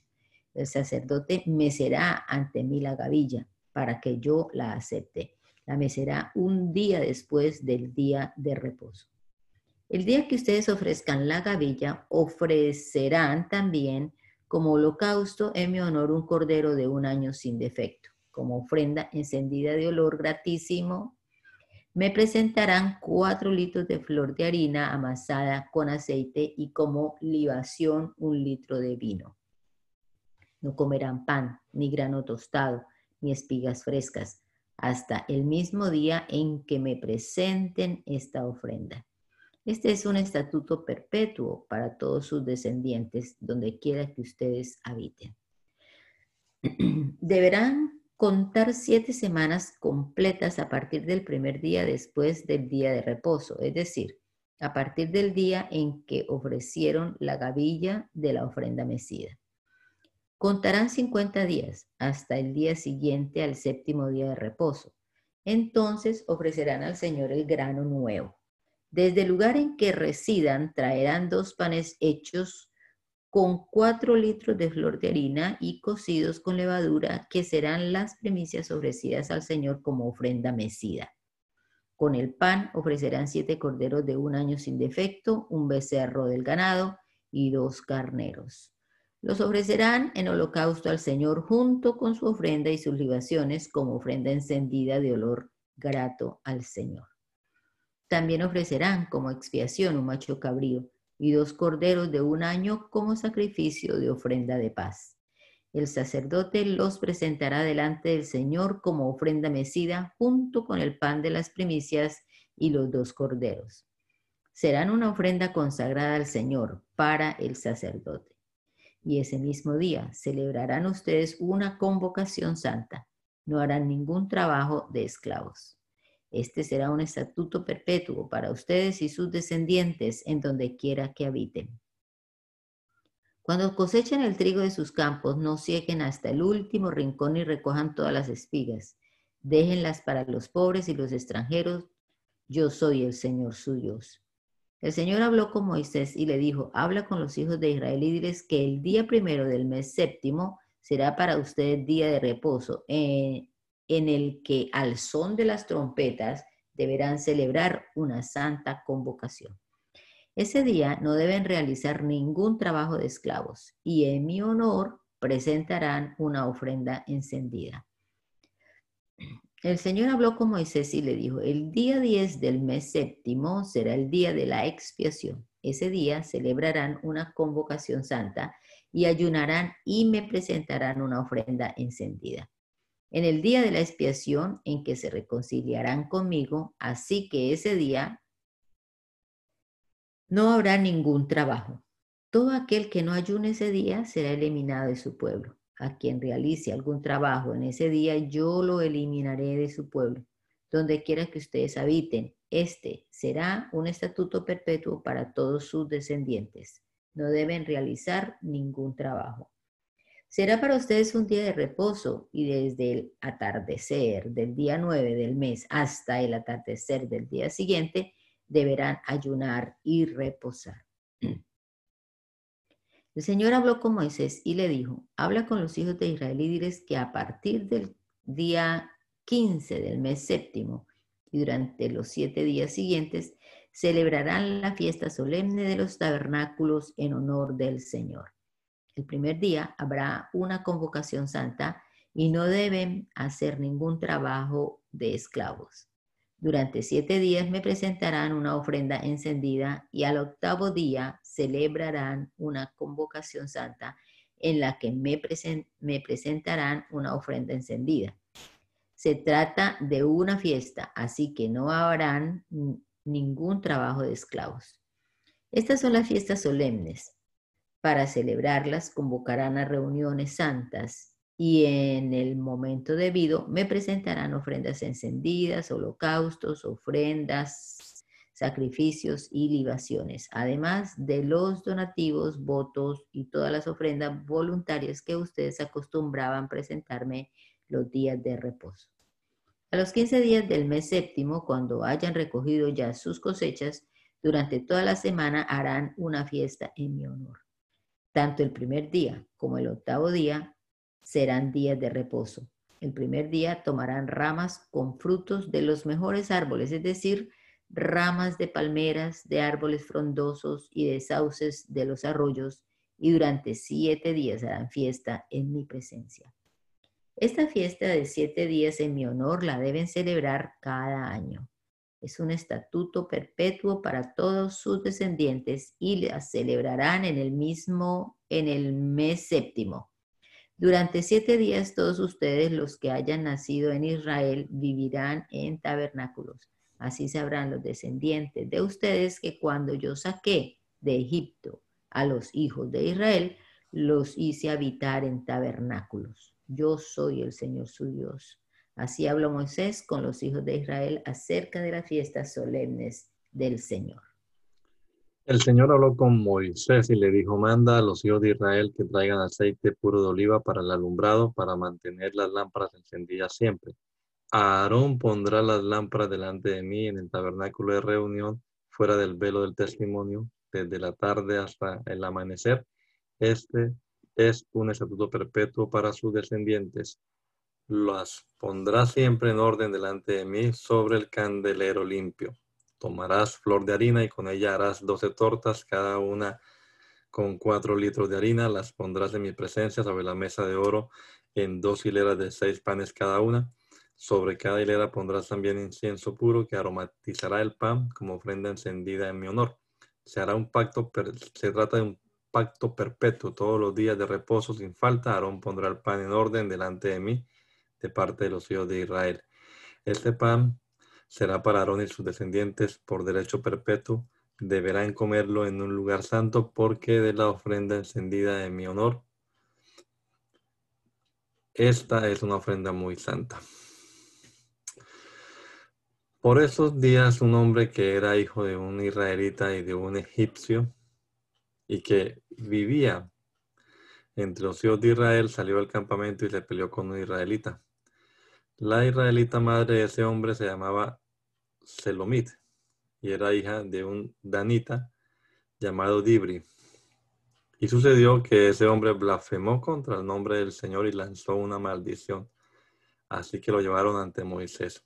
El sacerdote mecerá ante mí la gavilla para que yo la acepte. La mecerá un día después del día de reposo. El día que ustedes ofrezcan la gavilla, ofrecerán también como holocausto en mi honor un cordero de un año sin defecto, como ofrenda encendida de olor gratísimo me presentarán cuatro litros de flor de harina amasada con aceite y como libación un litro de vino. No comerán pan, ni grano tostado, ni espigas frescas, hasta el mismo día en que me presenten esta ofrenda. Este es un estatuto perpetuo para todos sus descendientes, donde quiera que ustedes habiten. Deberán contar siete semanas completas a partir del primer día después del día de reposo, es decir, a partir del día en que ofrecieron la gavilla de la ofrenda mecida. Contarán 50 días hasta el día siguiente al séptimo día de reposo. Entonces ofrecerán al Señor el grano nuevo. Desde el lugar en que residan traerán dos panes hechos con cuatro litros de flor de harina y cocidos con levadura, que serán las primicias ofrecidas al Señor como ofrenda mecida. Con el pan ofrecerán siete corderos de un año sin defecto, un becerro del ganado y dos carneros. Los ofrecerán en holocausto al Señor junto con su ofrenda y sus libaciones como ofrenda encendida de olor grato al Señor. También ofrecerán como expiación un macho cabrío y dos corderos de un año como sacrificio de ofrenda de paz. El sacerdote los presentará delante del Señor como ofrenda mecida junto con el pan de las primicias y los dos corderos. Serán una ofrenda consagrada al Señor para el sacerdote. Y ese mismo día celebrarán ustedes una convocación santa. No harán ningún trabajo de esclavos. Este será un estatuto perpetuo para ustedes y sus descendientes en donde quiera que habiten. Cuando cosechen el trigo de sus campos, no cieguen hasta el último rincón y recojan todas las espigas. Déjenlas para los pobres y los extranjeros. Yo soy el Señor su Dios. El Señor habló con Moisés y le dijo, habla con los hijos de Israel y diles que el día primero del mes séptimo será para ustedes día de reposo. Eh, en el que al son de las trompetas deberán celebrar una santa convocación. Ese día no deben realizar ningún trabajo de esclavos y en mi honor presentarán una ofrenda encendida. El Señor habló con Moisés y le dijo, el día 10 del mes séptimo será el día de la expiación. Ese día celebrarán una convocación santa y ayunarán y me presentarán una ofrenda encendida en el día de la expiación en que se reconciliarán conmigo, así que ese día no habrá ningún trabajo. Todo aquel que no ayune ese día será eliminado de su pueblo. A quien realice algún trabajo en ese día, yo lo eliminaré de su pueblo. Donde quiera que ustedes habiten, este será un estatuto perpetuo para todos sus descendientes. No deben realizar ningún trabajo. Será para ustedes un día de reposo y desde el atardecer del día 9 del mes hasta el atardecer del día siguiente deberán ayunar y reposar. El Señor habló con Moisés y le dijo, habla con los hijos de Israel y diles que a partir del día 15 del mes séptimo y durante los siete días siguientes celebrarán la fiesta solemne de los tabernáculos en honor del Señor. El primer día habrá una convocación santa y no deben hacer ningún trabajo de esclavos. Durante siete días me presentarán una ofrenda encendida y al octavo día celebrarán una convocación santa en la que me, presentarán una ofrenda encendida. Se trata de una fiesta, así que no habrán ningún trabajo de esclavos. Estas son las fiestas solemnes. Para celebrarlas convocarán a reuniones santas y en el momento debido me presentarán ofrendas encendidas, holocaustos, ofrendas, sacrificios y libaciones, además de los donativos, votos y todas las ofrendas voluntarias que ustedes acostumbraban presentarme los días de reposo. A los 15 días del mes séptimo, cuando hayan recogido ya sus cosechas, durante toda la semana harán una fiesta en mi honor. Tanto el primer día como el octavo día serán días de reposo. El primer día tomarán ramas con frutos de los mejores árboles, es decir, ramas de palmeras, de árboles frondosos y de sauces de los arroyos, y durante siete días harán fiesta en mi presencia. Esta fiesta de siete días en mi honor la deben celebrar cada año. Es un estatuto perpetuo para todos sus descendientes y la celebrarán en el mismo, en el mes séptimo durante siete días todos ustedes los que hayan nacido en Israel vivirán en tabernáculos. Así sabrán los descendientes de ustedes que cuando yo saqué de Egipto a los hijos de Israel, los hice habitar en tabernáculos. Yo soy el Señor su Dios. Así habló Moisés con los hijos de Israel acerca de las fiestas solemnes del Señor. El Señor habló con Moisés y le dijo, manda a los hijos de Israel que traigan aceite puro de oliva para el alumbrado, para mantener las lámparas encendidas siempre. Aarón pondrá las lámparas delante de mí en el tabernáculo de reunión, fuera del velo del testimonio, desde la tarde hasta el amanecer. Este es un estatuto perpetuo para sus descendientes. Las pondrá siempre en orden delante de mí sobre el candelero limpio Tomarás flor de harina y con ella harás doce tortas, cada una con cuatro litros de harina. Las pondrás en mi presencia sobre la mesa de oro en dos hileras de seis panes cada una. Sobre cada hilera pondrás también incienso puro que aromatizará el pan como ofrenda encendida en mi honor. Se hará un pacto, se trata de un pacto perpetuo. Todos los días de reposo sin falta, Aarón pondrá el pan en orden delante de mí de parte de los hijos de Israel. Este pan será para Aarón y sus descendientes por derecho perpetuo. Deberán comerlo en un lugar santo porque de la ofrenda encendida en mi honor. Esta es una ofrenda muy santa. Por esos días un hombre que era hijo de un israelita y de un egipcio y que vivía entre los hijos de Israel salió al campamento y se peleó con un israelita. La israelita madre de ese hombre se llamaba Selomit y era hija de un danita llamado Dibri. Y sucedió que ese hombre blasfemó contra el nombre del Señor y lanzó una maldición. Así que lo llevaron ante Moisés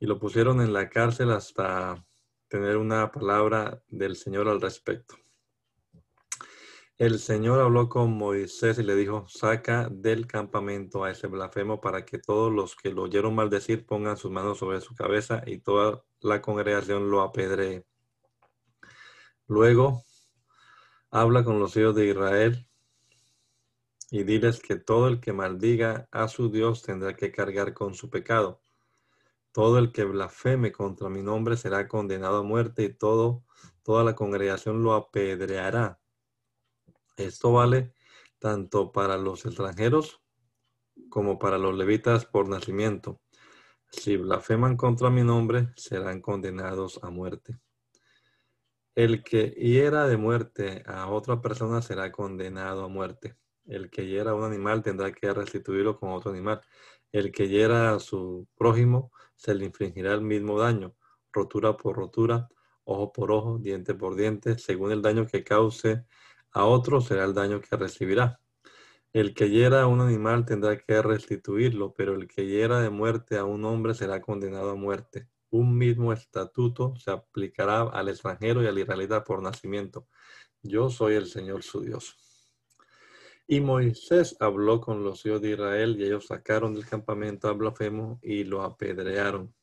y lo pusieron en la cárcel hasta tener una palabra del Señor al respecto. El Señor habló con Moisés y le dijo, saca del campamento a ese blasfemo para que todos los que lo oyeron maldecir pongan sus manos sobre su cabeza y toda la congregación lo apedree. Luego, habla con los hijos de Israel y diles que todo el que maldiga a su Dios tendrá que cargar con su pecado. Todo el que blasfeme contra mi nombre será condenado a muerte y todo, toda la congregación lo apedreará. Esto vale tanto para los extranjeros como para los levitas por nacimiento. Si blasfeman contra mi nombre, serán condenados a muerte. El que hiera de muerte a otra persona será condenado a muerte. El que hiera a un animal tendrá que restituirlo con otro animal. El que hiera a su prójimo se le infligirá el mismo daño, rotura por rotura, ojo por ojo, diente por diente, según el daño que cause a otro será el daño que recibirá. El que hiera a un animal tendrá que restituirlo, pero el que hiera de muerte a un hombre será condenado a muerte. Un mismo estatuto se aplicará al extranjero y al israelita por nacimiento. Yo soy el Señor su Dios. Y Moisés habló con los hijos de Israel y ellos sacaron del campamento a blasfemo y lo apedrearon.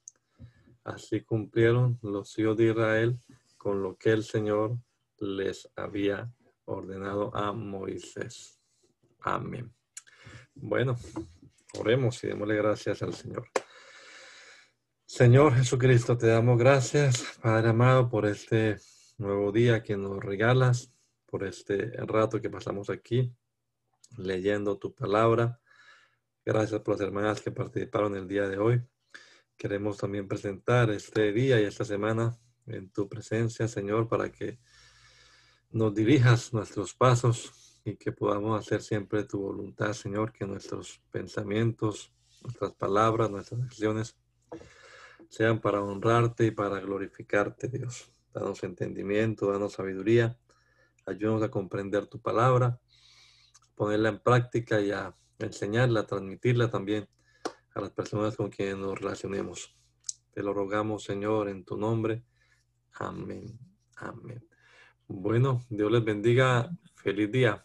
Así cumplieron los hijos de Israel con lo que el Señor les había ordenado a Moisés. Amén. Bueno, oremos y démosle gracias al Señor. Señor Jesucristo, te damos gracias, Padre amado, por este nuevo día que nos regalas, por este rato que pasamos aquí leyendo tu palabra. Gracias por las hermanas que participaron el día de hoy. Queremos también presentar este día y esta semana en tu presencia, Señor, para que nos dirijas nuestros pasos y que podamos hacer siempre tu voluntad, Señor, que nuestros pensamientos, nuestras palabras, nuestras acciones sean para honrarte y para glorificarte, Dios. Danos entendimiento, danos sabiduría, ayúdanos a comprender tu palabra ponerla en práctica y a enseñarla, transmitirla también a las personas con quienes nos relacionemos. Te lo rogamos, Señor, en tu nombre. Amén. Amén. Bueno, Dios les bendiga. Feliz día.